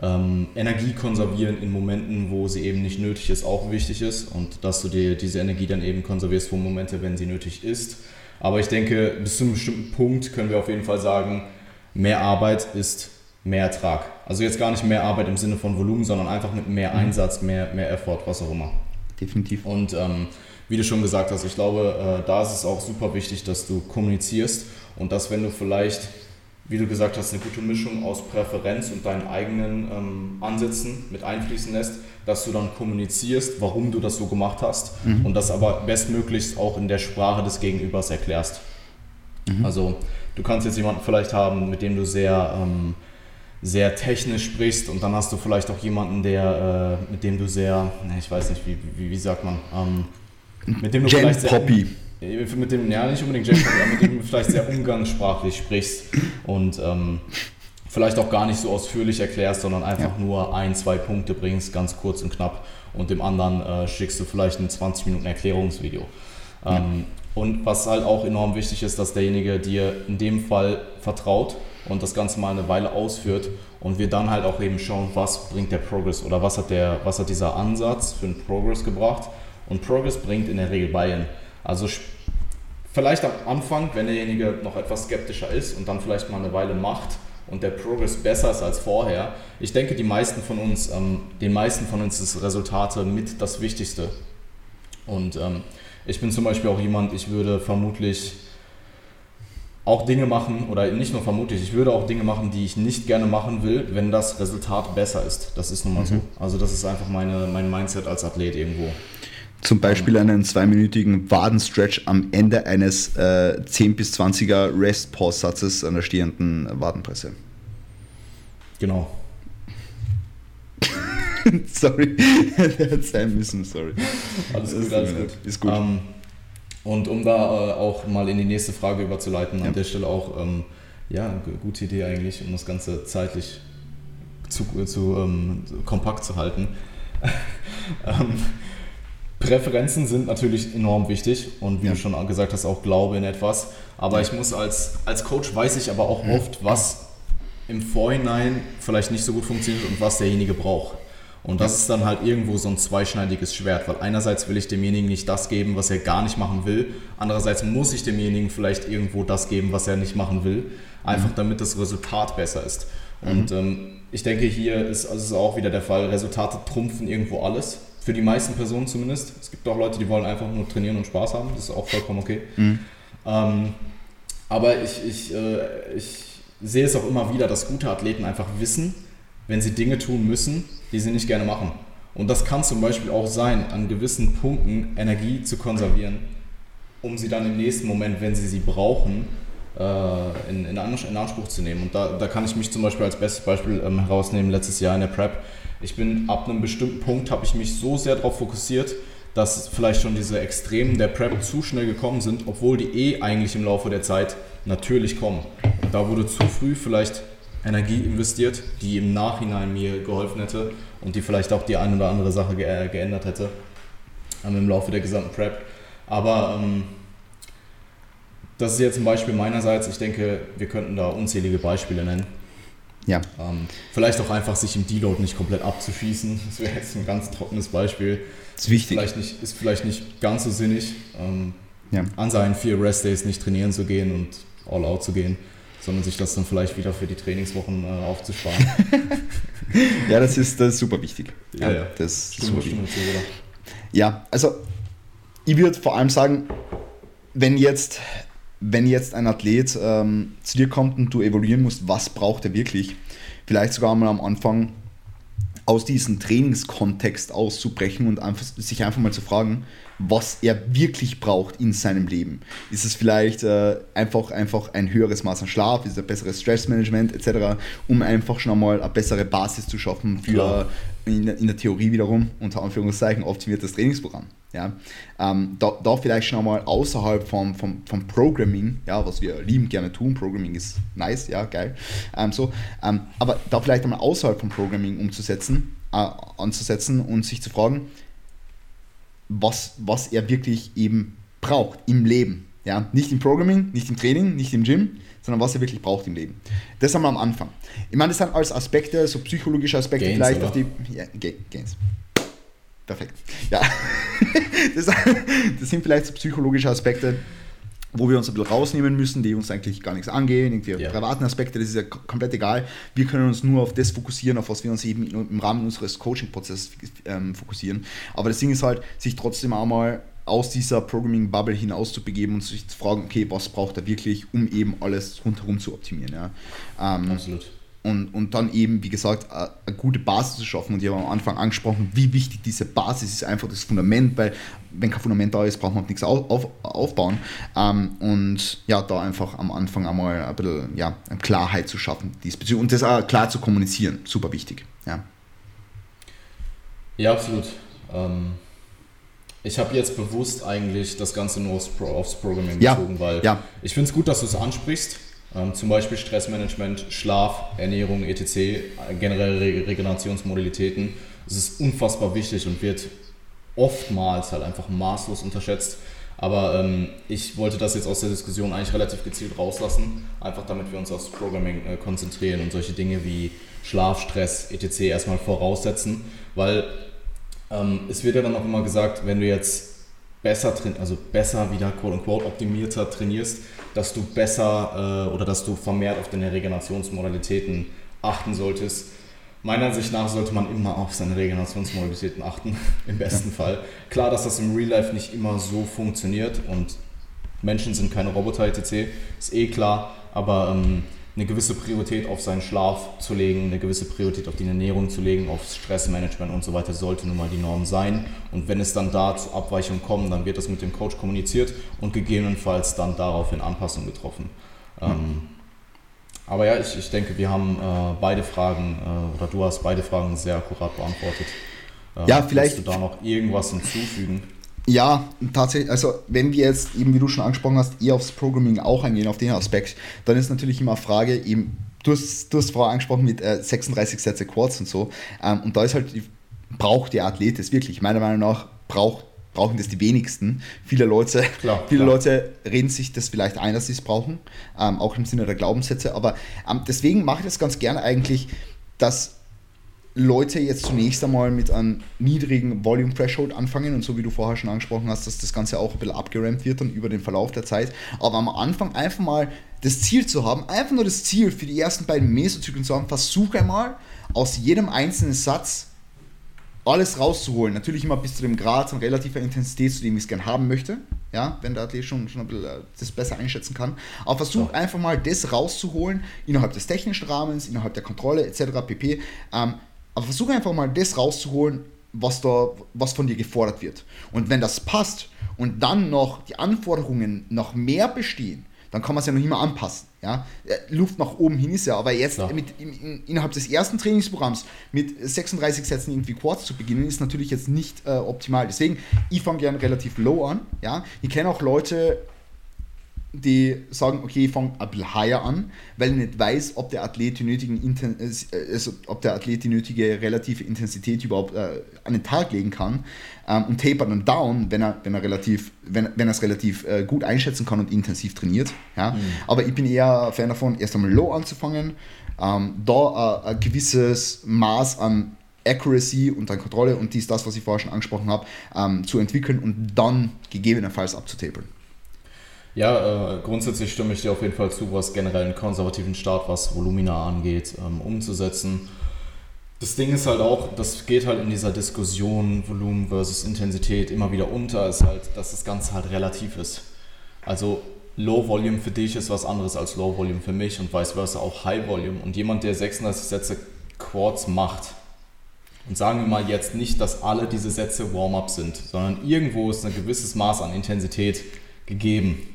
ähm, Energie konservieren in Momenten, wo sie eben nicht nötig ist, auch wichtig ist und dass du dir diese Energie dann eben konservierst für Momente, wenn sie nötig ist. Aber ich denke, bis zu einem bestimmten Punkt können wir auf jeden Fall sagen, mehr Arbeit ist mehr Ertrag. Also jetzt gar nicht mehr Arbeit im Sinne von Volumen, sondern einfach mit mehr mhm. Einsatz, mehr, mehr Effort, was auch immer. Definitiv. Und ähm, wie du schon gesagt hast, ich glaube, äh, da ist es auch super wichtig, dass du kommunizierst und dass wenn du vielleicht wie du gesagt hast, eine gute Mischung aus Präferenz und deinen eigenen ähm, Ansätzen mit einfließen lässt, dass du dann kommunizierst, warum du das so gemacht hast mhm. und das aber bestmöglichst auch in der Sprache des Gegenübers erklärst. Mhm. Also du kannst jetzt jemanden vielleicht haben, mit dem du sehr, ähm, sehr technisch sprichst und dann hast du vielleicht auch jemanden, der, äh, mit dem du sehr, ne, ich weiß nicht, wie, wie, wie sagt man, ähm, mit dem du Jen vielleicht sehr... Poppy mit dem, ja nicht unbedingt Jack aber mit dem du vielleicht sehr umgangssprachlich sprichst und ähm, vielleicht auch gar nicht so ausführlich erklärst, sondern einfach ja. nur ein, zwei Punkte bringst, ganz kurz und knapp und dem anderen äh, schickst du vielleicht ein 20 Minuten Erklärungsvideo. Ähm, ja. Und was halt auch enorm wichtig ist, dass derjenige dir in dem Fall vertraut und das Ganze mal eine Weile ausführt und wir dann halt auch eben schauen, was bringt der Progress oder was hat, der, was hat dieser Ansatz für einen Progress gebracht. Und Progress bringt in der Regel Buy-in. Also vielleicht am Anfang, wenn derjenige noch etwas skeptischer ist und dann vielleicht mal eine Weile macht und der Progress besser ist als vorher. Ich denke, die meisten von uns, ähm, den meisten von uns ist Resultate mit das Wichtigste. Und ähm, ich bin zum Beispiel auch jemand, ich würde vermutlich auch Dinge machen, oder nicht nur vermutlich, ich würde auch Dinge machen, die ich nicht gerne machen will, wenn das Resultat besser ist. Das ist nun mal mhm. so. Also das ist einfach meine, mein Mindset als Athlet irgendwo. Zum Beispiel einen zweiminütigen Wadenstretch am Ende eines äh, 10 bis 20er Rest-Pause-Satzes an der stehenden Wadenpresse. Genau. sorry, der hat sein müssen, sorry. Alles gut, alles gut. Ist gut. Um, und um da äh, auch mal in die nächste Frage überzuleiten, ja. an der Stelle auch, ähm, ja, gute Idee eigentlich, um das Ganze zeitlich zu, zu ähm, kompakt zu halten. ähm, Präferenzen sind natürlich enorm wichtig und wie ja. du schon gesagt hast, auch Glaube in etwas. Aber ja. ich muss als, als Coach weiß ich aber auch oft, was im Vorhinein vielleicht nicht so gut funktioniert und was derjenige braucht. Und das ja. ist dann halt irgendwo so ein zweischneidiges Schwert, weil einerseits will ich demjenigen nicht das geben, was er gar nicht machen will, andererseits muss ich demjenigen vielleicht irgendwo das geben, was er nicht machen will, einfach mhm. damit das Resultat besser ist. Und mhm. ähm, ich denke, hier ist also auch wieder der Fall, Resultate trumpfen irgendwo alles. Für die meisten Personen zumindest. Es gibt auch Leute, die wollen einfach nur trainieren und Spaß haben. Das ist auch vollkommen okay. Mhm. Ähm, aber ich, ich, äh, ich sehe es auch immer wieder, dass gute Athleten einfach wissen, wenn sie Dinge tun müssen, die sie nicht gerne machen. Und das kann zum Beispiel auch sein, an gewissen Punkten Energie zu konservieren, um sie dann im nächsten Moment, wenn sie sie brauchen, äh, in, in, Anspruch zu nehmen. Und da, da kann ich mich zum Beispiel als bestes Beispiel ähm, herausnehmen, letztes Jahr in der Prep ich bin ab einem bestimmten Punkt, habe ich mich so sehr darauf fokussiert, dass vielleicht schon diese Extremen der Prep zu schnell gekommen sind, obwohl die eh eigentlich im Laufe der Zeit natürlich kommen. Da wurde zu früh vielleicht Energie investiert, die im Nachhinein mir geholfen hätte und die vielleicht auch die eine oder andere Sache ge äh, geändert hätte ähm, im Laufe der gesamten Prep. Aber ähm, das ist jetzt ein Beispiel meinerseits. Ich denke, wir könnten da unzählige Beispiele nennen. Ja. Ähm, vielleicht auch einfach sich im Deload nicht komplett abzuschießen. Das wäre jetzt ein ganz trockenes Beispiel. Das ist wichtig. Vielleicht nicht, ist vielleicht nicht ganz so sinnig, ähm, ja. an seinen vier Rest-Days nicht trainieren zu gehen und all out zu gehen, sondern sich das dann vielleicht wieder für die Trainingswochen äh, aufzusparen. ja, das ist, das ist super wichtig. Ja, ja. Das ist super wichtig. Zu, ja, also ich würde vor allem sagen, wenn jetzt wenn jetzt ein Athlet ähm, zu dir kommt und du evaluieren musst, was braucht er wirklich, vielleicht sogar mal am Anfang aus diesem Trainingskontext auszubrechen und einfach, sich einfach mal zu fragen, was er wirklich braucht in seinem Leben. Ist es vielleicht äh, einfach, einfach ein höheres Maß an Schlaf, ist es ein besseres Stressmanagement etc., um einfach schon einmal eine bessere Basis zu schaffen für in, in, der Theorie wiederum, unter Anführungszeichen, optimiertes Trainingsprogramm. Ja? Ähm, da, da vielleicht schon einmal außerhalb vom, vom, vom Programming, ja, was wir lieben gerne tun, Programming ist nice, ja, geil, ähm, so, ähm, aber da vielleicht einmal außerhalb vom Programming umzusetzen, äh, anzusetzen und sich zu fragen, was, was er wirklich eben braucht im Leben. Ja? Nicht im Programming, nicht im Training, nicht im Gym, sondern was er wirklich braucht im Leben. Das haben wir am Anfang. Ich meine, das sind alles Aspekte, so psychologische Aspekte Gains, vielleicht oder? auf die. Ja, Gains. Perfekt. Ja. das, das sind vielleicht so psychologische Aspekte, wo wir uns ein bisschen rausnehmen müssen, die uns eigentlich gar nichts angehen, irgendwie ja. privaten Aspekte, das ist ja komplett egal. Wir können uns nur auf das fokussieren, auf was wir uns eben im Rahmen unseres Coaching-Prozesses ähm, fokussieren. Aber das Ding ist halt, sich trotzdem auch mal aus dieser Programming-Bubble hinaus zu begeben und sich zu fragen, okay, was braucht er wirklich, um eben alles rundherum zu optimieren. Ja? Ähm, Absolut und, und dann eben, wie gesagt, eine, gute Basis zu schaffen. Und ich habe am Anfang angesprochen, wie wichtig diese Basis ist, einfach das Fundament, weil wenn kein Fundament da ist, braucht man nichts auf, auf, aufbauen. Ähm, und ja, da einfach am Anfang einmal ein bisschen ja, Klarheit zu schaffen diesbezüglich und das auch klar zu kommunizieren, super wichtig. Ja, ja absolut. Ähm, ich habe jetzt bewusst eigentlich das Ganze nur aufs, Pro, aufs Programming ja, bezogen, weil ja. ich finde es gut, dass du es ansprichst ähm, zum Beispiel Stressmanagement, Schlaf, Ernährung, etc., generelle Re Regenerationsmodalitäten. Es ist unfassbar wichtig und wird oftmals halt einfach maßlos unterschätzt. Aber ähm, ich wollte das jetzt aus der Diskussion eigentlich relativ gezielt rauslassen, einfach damit wir uns aufs Programming äh, konzentrieren und solche Dinge wie Schlaf, Stress, etc. erstmal voraussetzen, weil ähm, es wird ja dann auch immer gesagt, wenn du jetzt besser, also besser wieder quote unquote optimierter trainierst, dass du besser äh, oder dass du vermehrt auf deine Regenerationsmodalitäten achten solltest. Meiner Ansicht nach sollte man immer auf seine Regenerationsmodalitäten achten, im besten. Fall. Klar, dass das im Real Life nicht immer so funktioniert und Menschen sind keine Roboter etc., ist eh klar, aber ähm, eine gewisse Priorität auf seinen Schlaf zu legen, eine gewisse Priorität auf die Ernährung zu legen, aufs Stressmanagement und so weiter, sollte nun mal die Norm sein. Und wenn es dann da zu Abweichungen kommt, dann wird das mit dem Coach kommuniziert und gegebenenfalls dann daraufhin Anpassungen getroffen. Mhm. Ähm, aber ja, ich, ich denke, wir haben äh, beide Fragen, äh, oder du hast beide Fragen sehr akkurat beantwortet. Ähm, ja, vielleicht. Willst du da noch irgendwas hinzufügen? Ja, tatsächlich, also wenn wir jetzt eben, wie du schon angesprochen hast, eher aufs Programming auch eingehen, auf den Aspekt, dann ist natürlich immer Frage, eben, du hast, du hast vorher angesprochen mit äh, 36 Sätze Quads und so, ähm, und da ist halt, braucht der Athlet es wirklich? Meiner Meinung nach braucht, brauchen das die wenigsten. Viele Leute, klar, viele klar. Leute reden sich das vielleicht ein, dass sie es brauchen, ähm, auch im Sinne der Glaubenssätze, aber ähm, deswegen mache ich das ganz gerne eigentlich, dass Leute jetzt zunächst einmal mit einem niedrigen Volume Threshold anfangen und so wie du vorher schon angesprochen hast, dass das Ganze auch ein bisschen abgerampt wird dann über den Verlauf der Zeit. Aber am Anfang einfach mal das Ziel zu haben, einfach nur das Ziel für die ersten beiden Mesozyklen zu haben, versuche einmal aus jedem einzelnen Satz alles rauszuholen. Natürlich immer bis zu dem Grad von relativer Intensität, zu dem ich es gerne haben möchte. Ja, wenn der Athlet schon, schon ein bisschen äh, das besser einschätzen kann. Aber versuch so. einfach mal das rauszuholen innerhalb des technischen Rahmens, innerhalb der Kontrolle etc. pp. Ähm, aber versuche einfach mal das rauszuholen, was, da, was von dir gefordert wird. Und wenn das passt und dann noch die Anforderungen noch mehr bestehen, dann kann man es ja noch immer anpassen. Ja? Äh, Luft nach oben hin ist ja, aber jetzt mit, in, innerhalb des ersten Trainingsprogramms mit 36 Sätzen irgendwie Quads zu beginnen, ist natürlich jetzt nicht äh, optimal. Deswegen, ich fange gerne relativ low an. Ja? Ich kenne auch Leute, die sagen, okay, ich fange ein bisschen higher an, weil ich nicht weiß, ob der Athlet die, nötigen äh, also, ob der Athlet die nötige relative Intensität überhaupt äh, an den Tag legen kann ähm, und taper dann down, wenn er, wenn er relativ, wenn, wenn er es relativ äh, gut einschätzen kann und intensiv trainiert. Ja? Mhm. Aber ich bin eher Fan davon, erst einmal low anzufangen, ähm, da äh, ein gewisses Maß an Accuracy und an Kontrolle und dies, das, was ich vorher schon angesprochen habe, ähm, zu entwickeln und dann gegebenenfalls abzutapern. Ja, äh, grundsätzlich stimme ich dir auf jeden Fall zu, was generell einen konservativen Start, was Volumina angeht, ähm, umzusetzen. Das Ding ist halt auch, das geht halt in dieser Diskussion Volumen versus Intensität immer wieder unter, ist halt, dass das Ganze halt relativ ist. Also Low Volume für dich ist was anderes als Low Volume für mich und vice versa auch High Volume. Und jemand, der 36 Sätze Quads macht, und sagen wir mal jetzt nicht, dass alle diese Sätze Warm-up sind, sondern irgendwo ist ein gewisses Maß an Intensität gegeben,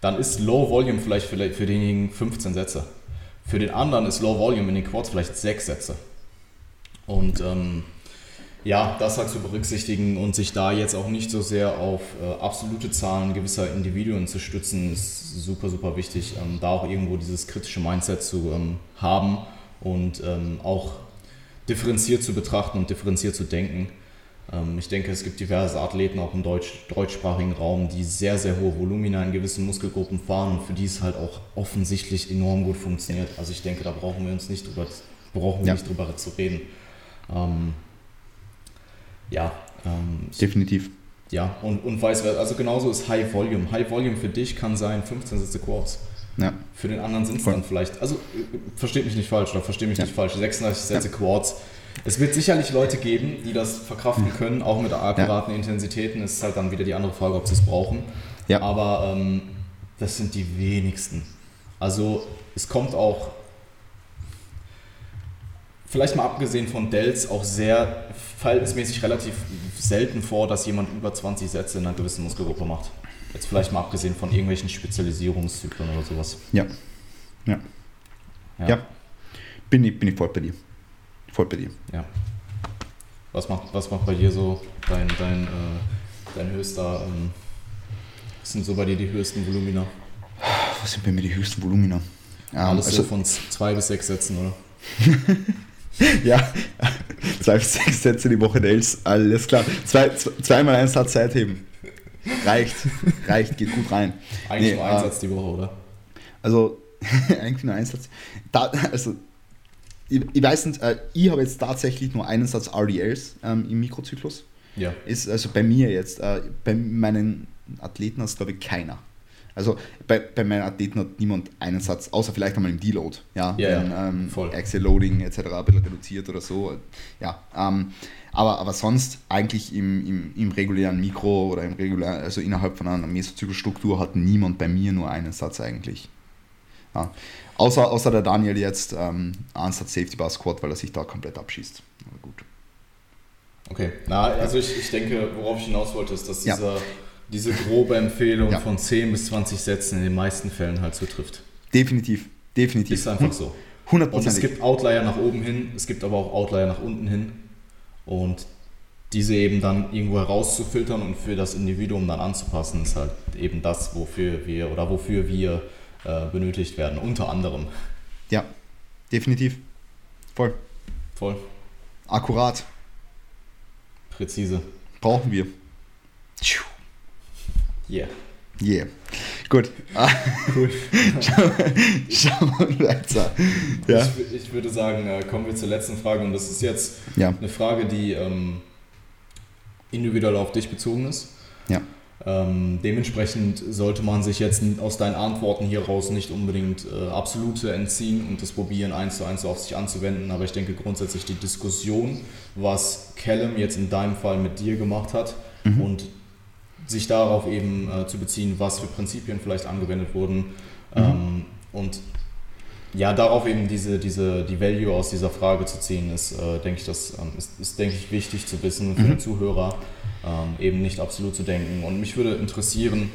dann ist Low Volume vielleicht für, denjenigen 15 Sätze. Für den anderen ist Low Volume in den Quads vielleicht 6 Sätze. Und ähm, ja, das halt zu berücksichtigen und sich da jetzt auch nicht so sehr auf äh, absolute Zahlen gewisser Individuen zu stützen, ist super, super wichtig. Ähm, da auch irgendwo dieses kritische Mindset zu ähm, haben und ähm, auch differenziert zu betrachten und differenziert zu denken. Ähm, ich denke, es gibt diverse Athleten auch im Deutsch, deutschsprachigen Raum, die sehr, sehr hohe Volumina in gewissen Muskelgruppen fahren und für die es halt auch offensichtlich enorm gut funktioniert. Also ich denke, da brauchen wir uns nicht drüber, brauchen wir ja. nicht drüber zu reden. Ähm, ja. Ähm, Definitiv. Ja, und, und vice versa. Also genauso ist High Volume. High Volume für dich kann sein 15 Sätze Quads. Ja. Für den anderen sind es dann vielleicht, also versteht mich nicht falsch oder versteht mich ja. nicht falsch, 36 Sätze. Quads. Es wird sicherlich Leute geben, die das verkraften können, auch mit akkuraten ja. Intensitäten. Es ist halt dann wieder die andere Frage, ob sie es brauchen. Ja. Aber ähm, das sind die wenigsten. Also es kommt auch vielleicht mal abgesehen von Dells auch sehr verhältnismäßig relativ selten vor, dass jemand über 20 Sätze in einer gewissen Muskelgruppe macht. Jetzt vielleicht mal abgesehen von irgendwelchen Spezialisierungszyklen oder sowas. Ja. Ja. Ja. ja. Bin, ich, bin ich voll bei dir. Voll bei dir. Ja. Was macht, was macht bei dir so dein, dein, äh, dein höchster, ähm, was sind so bei dir die höchsten Volumina? Was sind bei mir die höchsten Volumina? Alles also, so von zwei bis sechs Sätzen, oder? ja, zwei bis sechs Sätze die Woche Nails, alles klar. Zwei, zweimal einen Satz Zeit heben. Reicht, reicht, geht gut rein. Eigentlich nee, nur ein äh, Satz die Woche, oder? Also, eigentlich nur ein Satz. Da, also, ich, ich weiß nicht, äh, ich habe jetzt tatsächlich nur einen Satz RDLs ähm, im Mikrozyklus. Ja. Ist also bei mir jetzt, äh, bei meinen Athleten hast glaube ich keiner. Also bei, bei meinen Athleten hat niemand einen Satz, außer vielleicht einmal im Deload. Ja, ja, wenn, ja ähm, voll. Axel Loading etc. ein bisschen reduziert oder so. Ja, ähm, aber, aber sonst eigentlich im, im, im regulären Mikro oder im regulären, also innerhalb von einer Mesozyklusstruktur hat niemand bei mir nur einen Satz eigentlich. Ja. Außer, außer der Daniel jetzt ähm, Satz Safety Bar Squad, weil er sich da komplett abschießt. Aber gut. Okay, na, also ich, ich denke, worauf ich hinaus wollte, ist, dass dieser ja diese grobe Empfehlung ja. von 10 bis 20 Sätzen in den meisten Fällen halt zutrifft. Definitiv, definitiv. Ist einfach so. 100%. Und es gibt Outlier nach oben hin, es gibt aber auch Outlier nach unten hin. Und diese eben dann irgendwo herauszufiltern und für das Individuum dann anzupassen, ist halt eben das, wofür wir oder wofür wir äh, benötigt werden, unter anderem. Ja, definitiv. Voll. Voll. Akkurat. Präzise. Brauchen wir. Yeah. Yeah. Gut. Ah, cool. Schauen wir weiter. Ja. Ich, ich, würde sagen, äh, kommen wir zur letzten Frage und das ist jetzt ja. eine Frage, die ähm, individuell auf dich bezogen ist. Ja. Ähm, dementsprechend sollte man sich jetzt aus deinen Antworten hier raus nicht unbedingt äh, absolute entziehen und das probieren, eins zu eins auf sich anzuwenden. Aber ich denke grundsätzlich die Diskussion, was Callum jetzt in deinem Fall mit dir gemacht hat mhm. und sich darauf eben äh, zu beziehen, was für Prinzipien vielleicht angewendet wurden mhm. ähm, und ja, darauf eben diese, diese, die Value aus dieser Frage zu ziehen, ist, äh, denke ich, das ähm, ist, ist, denke ich, wichtig zu wissen für mhm. den Zuhörer, ähm, eben nicht absolut zu denken. Und mich würde interessieren,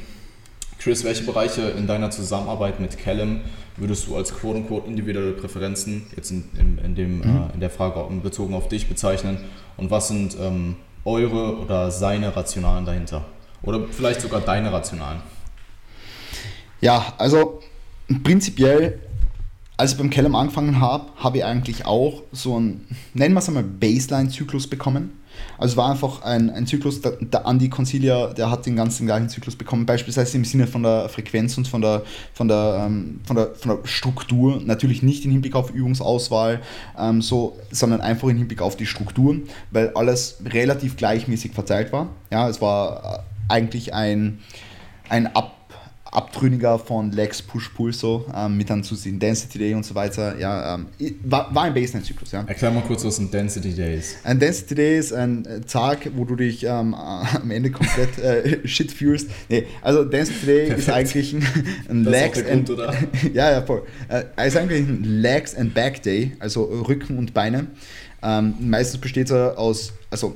Chris, welche Bereiche in deiner Zusammenarbeit mit Callum würdest du als quote-unquote individuelle Präferenzen jetzt in, in, in dem, mhm. äh, in der Frage bezogen auf dich bezeichnen und was sind ähm, eure oder seine Rationalen dahinter? Oder vielleicht sogar deine Rationalen? Ja, also prinzipiell, als ich beim Kellum angefangen habe, habe ich eigentlich auch so einen, nennen wir es einmal, Baseline-Zyklus bekommen. Also es war einfach ein, ein Zyklus, der, der Andy Concilia, der hat den ganzen gleichen Zyklus bekommen, beispielsweise im Sinne von der Frequenz und von der, von der, ähm, von der, von der Struktur, natürlich nicht im Hinblick auf Übungsauswahl, ähm, so, sondern einfach im Hinblick auf die Struktur, weil alles relativ gleichmäßig verteilt war. Ja, es war eigentlich ein, ein Ab, Abtrünniger von Lex Push Pull so, ähm, mit dann zu den Density Day und so weiter. Ja, ähm, war, war ein Baseline-Zyklus. Ja. Erklär mal kurz, was ein Density Day ist. Ein Density Day ist ein äh, Tag, wo du dich ähm, am Ende komplett äh, shit fühlst. Nee, also Density Day Perfekt. ist eigentlich ein, ein Legs and ja, ja, voll. Äh, ist eigentlich ein Legs and Back Day, also Rücken und Beine. Ähm, meistens besteht er aus, also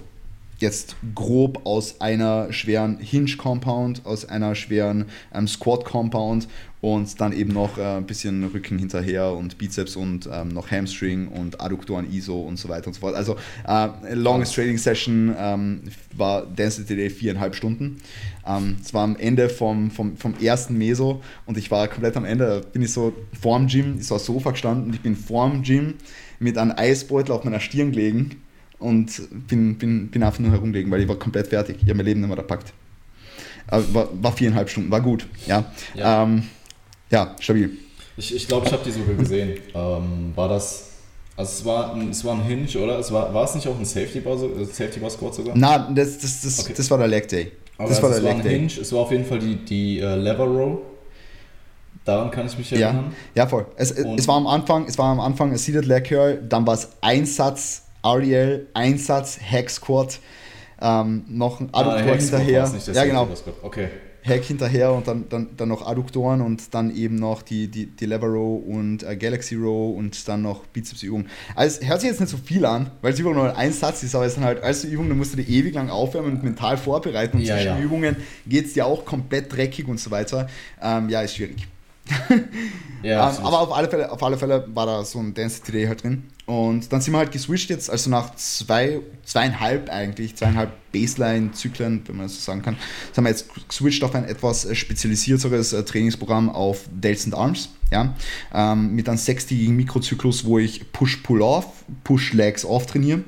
jetzt grob aus einer schweren Hinge-Compound, aus einer schweren ähm, Squat-Compound und dann eben noch äh, ein bisschen Rücken hinterher und Bizeps und ähm, noch Hamstring und Adduktoren ISO und so weiter und so fort. Also äh, longest Training Session ähm, war Density Day viereinhalb Stunden. Ähm, es war am Ende vom, vom, vom ersten Meso und ich war komplett am Ende, da bin ich so vorm Gym, ich war Sofa gestanden und ich bin vorm Gym mit einem Eisbeutel auf meiner Stirn gelegen und bin, bin, bin einfach nur herumgelegen, weil ich war komplett fertig. Ich habe mein Leben nicht mehr gepackt. War, war viereinhalb Stunden, war gut. Ja, ja. Ähm, ja stabil. Ich glaube, ich, glaub, ich habe die sogar gesehen. Ähm, war das, also es war, ein, es war ein Hinge, oder? Es war, war es nicht auch ein Safety Bar, Safety Bar Squad sogar? Nein, das, das, das, okay. das war der Leg Day. Aber das war der Leg war Day. Hinge, es war auf jeden Fall die, die uh, Lever Row. Daran kann ich mich erinnern. Ja, ja voll. Es, es war am Anfang, es war am Anfang ein Seated Leg Curl, dann war es Einsatz Ariel, Einsatz, Hack Squad, ähm, noch ein Adduktor ah, hinterher. Nicht, ja, genau. Okay. Hack hinterher und dann, dann, dann noch Adduktoren und dann eben noch die, die, die Lever Row und äh, Galaxy Row und dann noch Bizepsübungen. Also hört sich jetzt nicht so viel an, weil es überhaupt nur ein Satz ist, aber es sind halt alles so Übungen, da musst du die ewig lang aufwärmen und mental vorbereiten und ja, zwischen ja. Übungen geht es dir auch komplett dreckig und so weiter. Ähm, ja, ist schwierig. ja, ähm, aber auf alle, Fälle, auf alle Fälle war da so ein Density Day halt drin. Und dann sind wir halt geswitcht jetzt, also nach zwei, zweieinhalb eigentlich, zweieinhalb Baseline-Zyklen, wenn man das so sagen kann, sind wir jetzt geswitcht auf ein etwas spezialisierteres äh, Trainingsprogramm auf Delts and Arms. Ja, ähm, mit einem sechstägigen Mikrozyklus, wo ich Push-Pull-Off, Push-Legs-Off trainiere.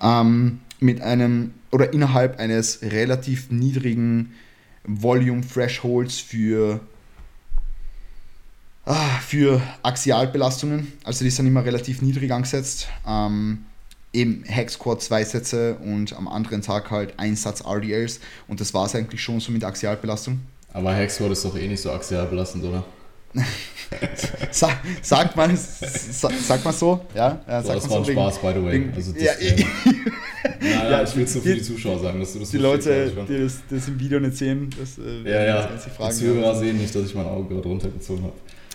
Ähm, mit einem oder innerhalb eines relativ niedrigen Volume-Thresholds für für Axialbelastungen, also die sind immer relativ niedrig angesetzt. Ähm, eben Hack Squat zwei Sätze und am anderen Tag halt ein Satz RDLs und das war es eigentlich schon so mit Axialbelastung. Aber Hack Squat ist doch eh nicht so axialbelastend, oder? Sag, sagt man sagt man so, ja? ja so, das war ein Spaß, by the way. Also das, ja, äh, naja, ja, ich will zu für die Zuschauer sagen, dass du das Die Leute, die das, das, im Video nicht sehen, das äh, ja, ja. Die Zuhörer sehen nicht, dass ich mein Auge gerade runtergezogen habe.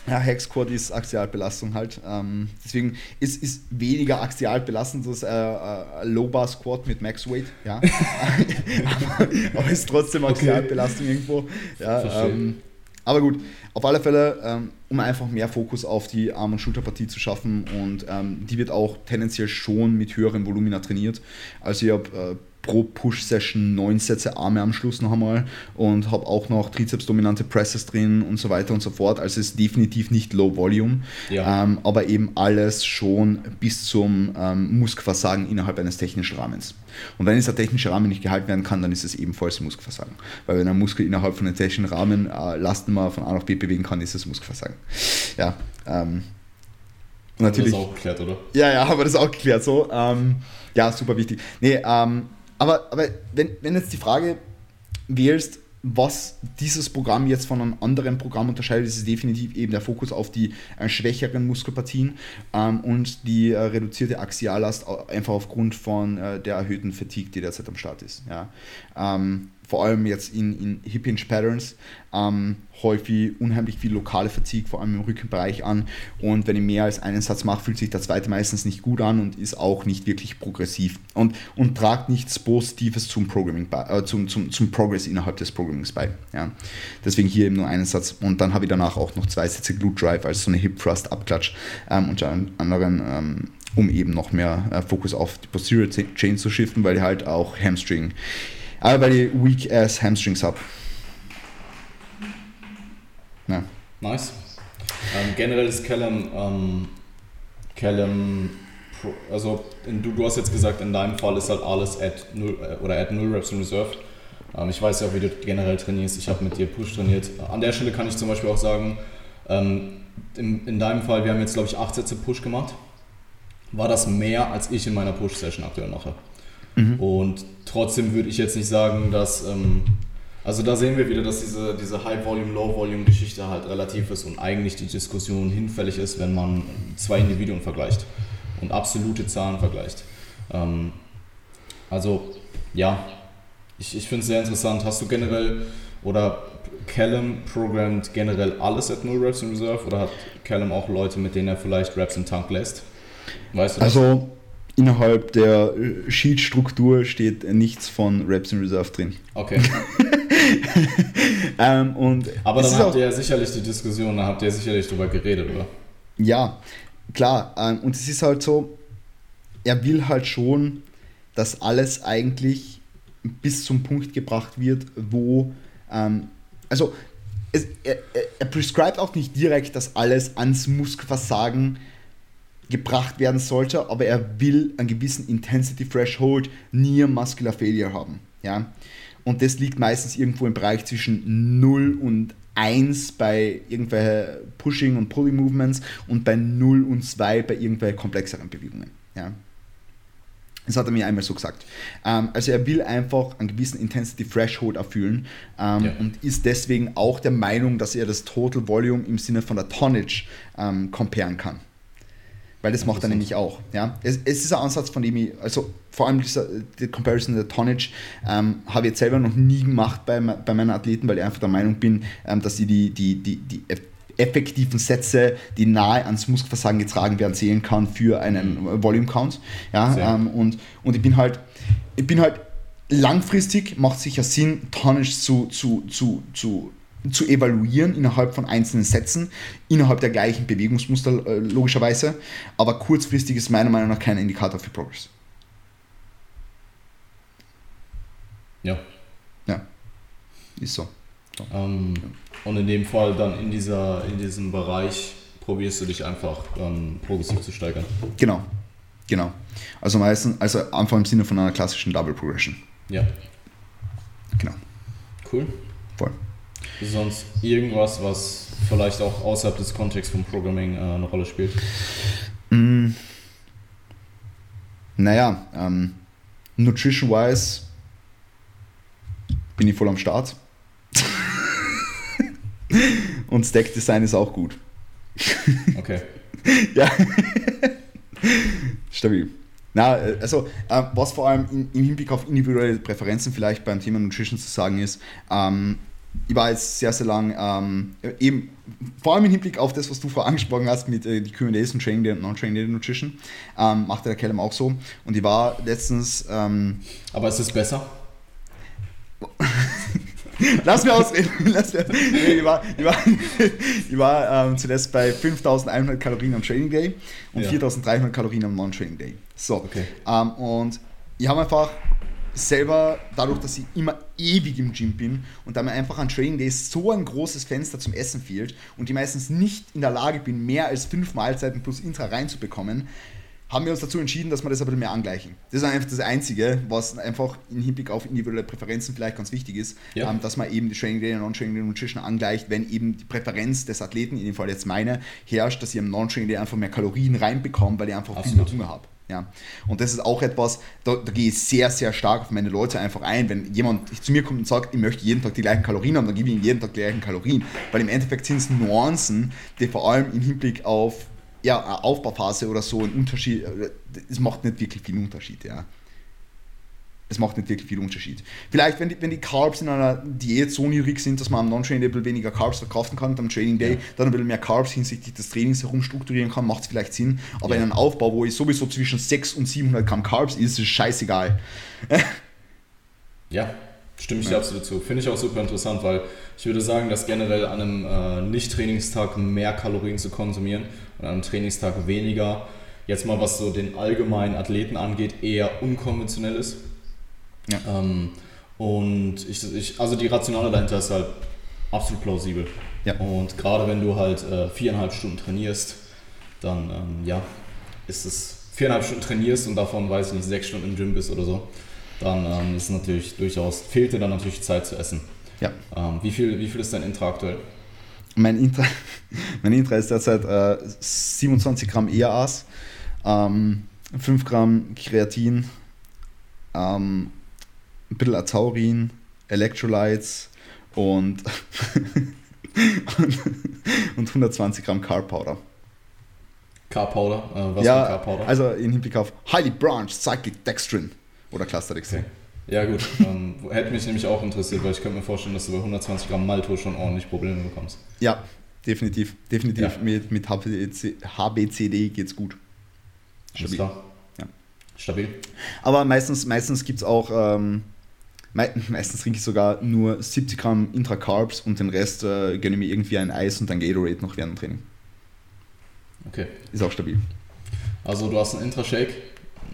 Ja, Hexquad ist Axialbelastung halt. Ähm, deswegen ist, ist weniger axialbelastend als äh, äh, Low Bar Squat mit Max Weight. Ja. aber, aber ist trotzdem Axialbelastung okay. irgendwo. Ja, ähm, aber gut, auf alle Fälle, ähm, um einfach mehr Fokus auf die Arm- und Schulterpartie zu schaffen und ähm, die wird auch tendenziell schon mit höheren Volumina trainiert. Also ich habe äh, pro Push-Session neun Sätze Arme am Schluss noch einmal und habe auch noch Trizeps-dominante Presses drin und so weiter und so fort. Also es ist definitiv nicht Low Volume, ja. ähm, aber eben alles schon bis zum ähm, Muskelversagen innerhalb eines technischen Rahmens. Und wenn dieser technische Rahmen nicht gehalten werden kann, dann ist es ebenfalls Muskelversagen. Weil wenn ein Muskel innerhalb von einem technischen Rahmen äh, Lasten mal von A nach B bewegen kann, ist es Muskelversagen. Ja, ähm, natürlich. Haben wir das auch geklärt, oder? Ja, ja, haben wir das auch geklärt. So, ähm, ja, super wichtig. Nee, ähm, aber, aber wenn, wenn jetzt die Frage wählst, was dieses Programm jetzt von einem anderen Programm unterscheidet, ist es definitiv eben der Fokus auf die äh, schwächeren Muskelpartien ähm, und die äh, reduzierte Axiallast einfach aufgrund von äh, der erhöhten Fatigue, die derzeit am Start ist. Ja. Ähm, vor allem jetzt in, in Hip Hinge Patterns, ähm, häufig unheimlich viel lokale Fatigue, vor allem im Rückenbereich an. Und wenn ich mehr als einen Satz mache, fühlt sich der zweite meistens nicht gut an und ist auch nicht wirklich progressiv und, und tragt nichts Positives zum Programming äh, zum, zum, zum Progress innerhalb des Programmings bei. Ja. Deswegen hier eben nur einen Satz und dann habe ich danach auch noch zwei Sätze Glute Drive, also so eine Hip Thrust Abklatsch ähm, unter anderem. Ähm, um eben noch mehr äh, Fokus auf die Posterior Chain zu shiften, weil halt auch Hamstring aber weil ich weak ass Hamstrings habe. Ja. Nice. Ähm, generell ist Callum, ähm, Callum, also du, du hast jetzt gesagt, in deinem Fall ist halt alles at 0 äh, oder at 0 Reps in Reserve. Ähm, ich weiß ja, wie du generell trainierst. Ich habe mit dir Push trainiert. An der Stelle kann ich zum Beispiel auch sagen, ähm, in, in deinem Fall, wir haben jetzt glaube ich 8 Sätze Push gemacht. War das mehr, als ich in meiner Push-Session aktuell mache? Mhm. Und trotzdem würde ich jetzt nicht sagen, dass. Ähm, also da sehen wir wieder, dass diese, diese High-Volume, Low-Volume-Geschichte halt relativ ist und eigentlich die Diskussion hinfällig ist, wenn man zwei Individuen vergleicht und absolute Zahlen vergleicht. Ähm, also ja, ich, ich finde es sehr interessant. Hast du generell oder Callum programmt generell alles at Null Reps in Reserve oder hat Callum auch Leute, mit denen er vielleicht Reps im Tank lässt? Weißt du das? Also innerhalb der äh, Sheet-Struktur steht nichts von Raps in Reserve drin. Okay. ähm, und Aber dann habt ihr ja sicherlich die Diskussion, da habt ihr sicherlich drüber geredet, oder? Ja, klar. Ähm, und es ist halt so, er will halt schon, dass alles eigentlich bis zum Punkt gebracht wird, wo, ähm, also es, er, er prescribt auch nicht direkt, dass alles ans Muskelversagen gebracht werden sollte, aber er will einen gewissen Intensity Threshold Near Muscular Failure haben. Ja? Und das liegt meistens irgendwo im Bereich zwischen 0 und 1 bei irgendwelchen Pushing und Pulling Movements und bei 0 und 2 bei irgendwelchen komplexeren Bewegungen. Ja? Das hat er mir einmal so gesagt. Ähm, also er will einfach einen gewissen Intensity Threshold erfüllen ähm, ja. und ist deswegen auch der Meinung, dass er das Total Volume im Sinne von der Tonnage ähm, comparen kann. Weil das macht er nämlich auch. Ja? Es, es, ist ein Ansatz, von dem ich, also vor allem dieser, die Comparison der Tonnage, ähm, habe ich jetzt selber noch nie gemacht bei, bei meinen Athleten, weil ich einfach der Meinung bin, ähm, dass sie die, die, die, die effektiven Sätze, die nahe ans Muskelversagen getragen werden, zählen kann für einen mhm. Volume Count. Ja? Ähm, und, und ich bin halt, ich bin halt langfristig macht sicher Sinn, Tonnage zu, zu, zu, zu zu evaluieren innerhalb von einzelnen Sätzen, innerhalb der gleichen Bewegungsmuster äh, logischerweise, aber kurzfristig ist meiner Meinung nach kein Indikator für Progress. Ja. Ja, ist so. so. Ähm, ja. Und in dem Fall dann in, dieser, in diesem Bereich probierst du dich einfach ähm, progressiv zu steigern. Genau, genau. Also meistens, also einfach im Sinne von einer klassischen Double Progression. Ja. Genau. Cool. Voll sonst irgendwas, was vielleicht auch außerhalb des Kontexts vom Programming äh, eine Rolle spielt? Mm. Naja, ähm, Nutrition-wise bin ich voll am Start. Und Stack Design ist auch gut. Okay. ja. Stabil. Na, äh, also äh, was vor allem in, im Hinblick auf individuelle Präferenzen vielleicht beim Thema Nutrition zu sagen ist, ähm, ich war jetzt sehr, sehr lang ähm, eben, vor allem im Hinblick auf das, was du vorher angesprochen hast mit äh, die QAs und Training Day und Non-Training Day Nutrition, ähm, macht der Kellem auch so. Und ich war letztens. Ähm, Aber ist es besser? Lass mir ausreden. Lass mir, nee, ich war, ich war, ich war ähm, zuletzt bei 5100 Kalorien am Training Day und ja. 4300 Kalorien am Non-Training Day. So. Okay. Ähm, und ich habe einfach selber, dadurch, dass ich immer ewig im Gym bin und da mir einfach an Training Days so ein großes Fenster zum Essen fehlt und ich meistens nicht in der Lage bin, mehr als fünf Mahlzeiten plus Intra reinzubekommen, haben wir uns dazu entschieden, dass wir das ein bisschen mehr angleichen. Das ist einfach das Einzige, was einfach im Hinblick auf individuelle Präferenzen vielleicht ganz wichtig ist, ja. ähm, dass man eben die Training Day und Non-Training Day Nutrition angleicht, wenn eben die Präferenz des Athleten, in dem Fall jetzt meine, herrscht, dass ich am Non-Training Day einfach mehr Kalorien reinbekomme, weil ich einfach Absolut. viel mehr Hunger habe. Ja. Und das ist auch etwas, da, da, gehe ich sehr, sehr stark auf meine Leute einfach ein. Wenn jemand zu mir kommt und sagt, ich möchte jeden Tag die gleichen Kalorien haben, dann gebe ich ihm jeden Tag die gleichen Kalorien. Weil im Endeffekt sind es Nuancen, die vor allem im Hinblick auf ja, Aufbauphase oder so ein Unterschied, es macht nicht wirklich viel Unterschied. Ja es macht nicht wirklich viel Unterschied. Vielleicht, wenn die, wenn die Carbs in einer Diät so niedrig sind, dass man am Non-Training Day weniger Carbs verkaufen kann und am Training Day ja. dann ein bisschen mehr Carbs hinsichtlich des Trainings herumstrukturieren kann, macht es vielleicht Sinn. Aber ja. in einem Aufbau, wo es sowieso zwischen 600 und 700 Gramm Carbs ist, ist es scheißegal. ja, stimme ich dir absolut zu. Finde ich auch super interessant, weil ich würde sagen, dass generell an einem äh, Nicht-Trainingstag mehr Kalorien zu konsumieren und an einem Trainingstag weniger, jetzt mal was so den allgemeinen Athleten angeht, eher unkonventionell ist ja. Ähm, und ich, ich, also die Rationale dahinter ist halt absolut plausibel. Ja. Und gerade wenn du halt äh, viereinhalb Stunden trainierst, dann ähm, ja, ist es viereinhalb Stunden trainierst und davon, weiß ich nicht, sechs Stunden im Gym bist oder so, dann ähm, ist natürlich durchaus, fehlt dir dann natürlich Zeit zu essen. Ja. Ähm, wie, viel, wie viel ist dein Intra aktuell? Mein Intra, mein Intra ist derzeit äh, 27 Gramm EAAs, ähm, 5 Gramm Kreatin, ähm, ein bisschen Azaurin, Electrolytes und, und 120 Gramm Carb Powder. Carb Powder? Äh, was ja, Carb Powder? Also in Hinblick auf Highly Branched Cyclic Dextrin oder Cluster Dextrin. Okay. Ja gut, ähm, hätte mich nämlich auch interessiert, weil ich könnte mir vorstellen, dass du bei 120 Gramm Malto schon ordentlich Probleme bekommst. Ja, definitiv. Definitiv. Ja. Mit, mit HBCD geht's gut. Stabil. Alles klar. Stabil. Aber meistens, meistens gibt es auch, ähm, me meistens trinke ich sogar nur 70 Gramm Intra-Carbs und den Rest äh, gönne ich mir irgendwie ein Eis und ein Gatorade noch während dem Training. Okay. Ist auch stabil. Also du hast einen Intra-Shake,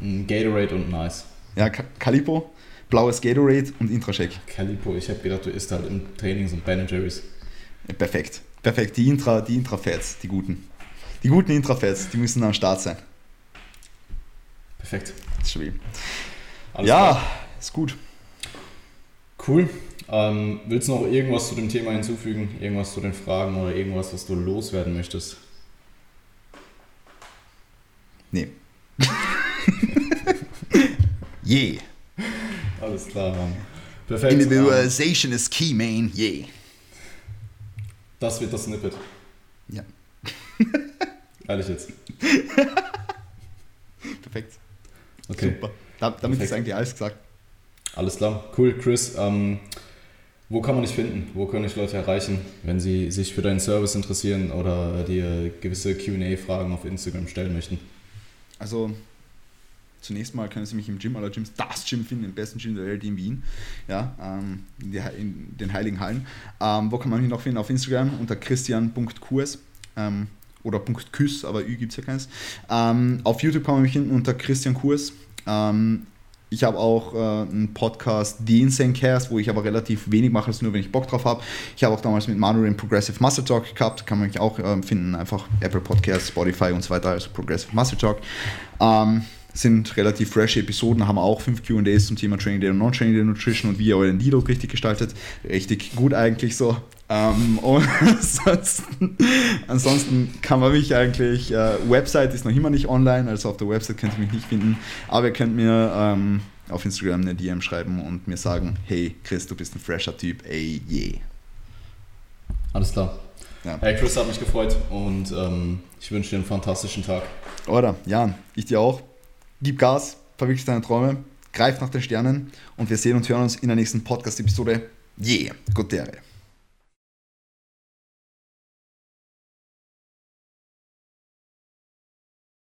ein Gatorade und ein Eis. Ja, Calipo, blaues Gatorade und Intra-Shake. Calipo, ich habe gedacht, du isst halt im Training so ein Ben Jerry's. Perfekt. Perfekt. Die Intra, die Intra-Fats, die guten. Die guten Intra-Fats, die müssen am Start sein. Perfekt. Ist stabil. Alles ja, klar. ist gut. Cool. Ähm, willst du noch irgendwas zu dem Thema hinzufügen? Irgendwas zu den Fragen oder irgendwas, was du loswerden möchtest? Nee. yeah. Alles klar, Mann. Perfekt. Individualization is key, man. Yeah. Das wird das Snippet. Ja. Ehrlich jetzt. Perfekt. Okay. Super. Da, damit Perfekt. ist eigentlich alles gesagt. Alles klar. Cool, Chris. Ähm, wo kann man dich finden? Wo können dich Leute erreichen, wenn sie sich für deinen Service interessieren oder dir gewisse QA-Fragen auf Instagram stellen möchten? Also, zunächst mal können Sie mich im Gym aller Gyms, das Gym finden, im besten Gym der Welt in Wien, ja, ähm, in, die, in, den Heiligen Hallen. Ähm, wo kann man mich noch finden? Auf Instagram unter christian.kurs. Ähm, oder .küss, aber Ü gibt es ja keins. Ähm, auf YouTube kann man mich finden unter Christian Kurs. Ich habe auch äh, einen Podcast, The Insane Cast, wo ich aber relativ wenig mache, also nur wenn ich Bock drauf habe. Ich habe auch damals mit Manuel den Progressive Muscle Talk gehabt, kann man mich auch äh, finden, einfach Apple Podcasts, Spotify und so weiter, also Progressive Muscle Talk. Ähm, sind relativ frische Episoden, haben auch fünf QAs zum Thema Training Day und Non-Training Day Nutrition und wie ihr euren Deload richtig gestaltet. Richtig gut eigentlich so. Ähm, und ansonsten, ansonsten, kann man mich eigentlich, äh, Website ist noch immer nicht online, also auf der Website könnt ihr mich nicht finden, aber ihr könnt mir ähm, auf Instagram eine DM schreiben und mir sagen, hey Chris, du bist ein fresher Typ, ey, yeah. Alles klar. Ja. Hey Chris, hat mich gefreut und ähm, ich wünsche dir einen fantastischen Tag. Oder, Jan, ich dir auch. Gib Gas, verwirkliche deine Träume, greif nach den Sternen und wir sehen und hören uns in der nächsten Podcast-Episode. Yeah, gute Ehre.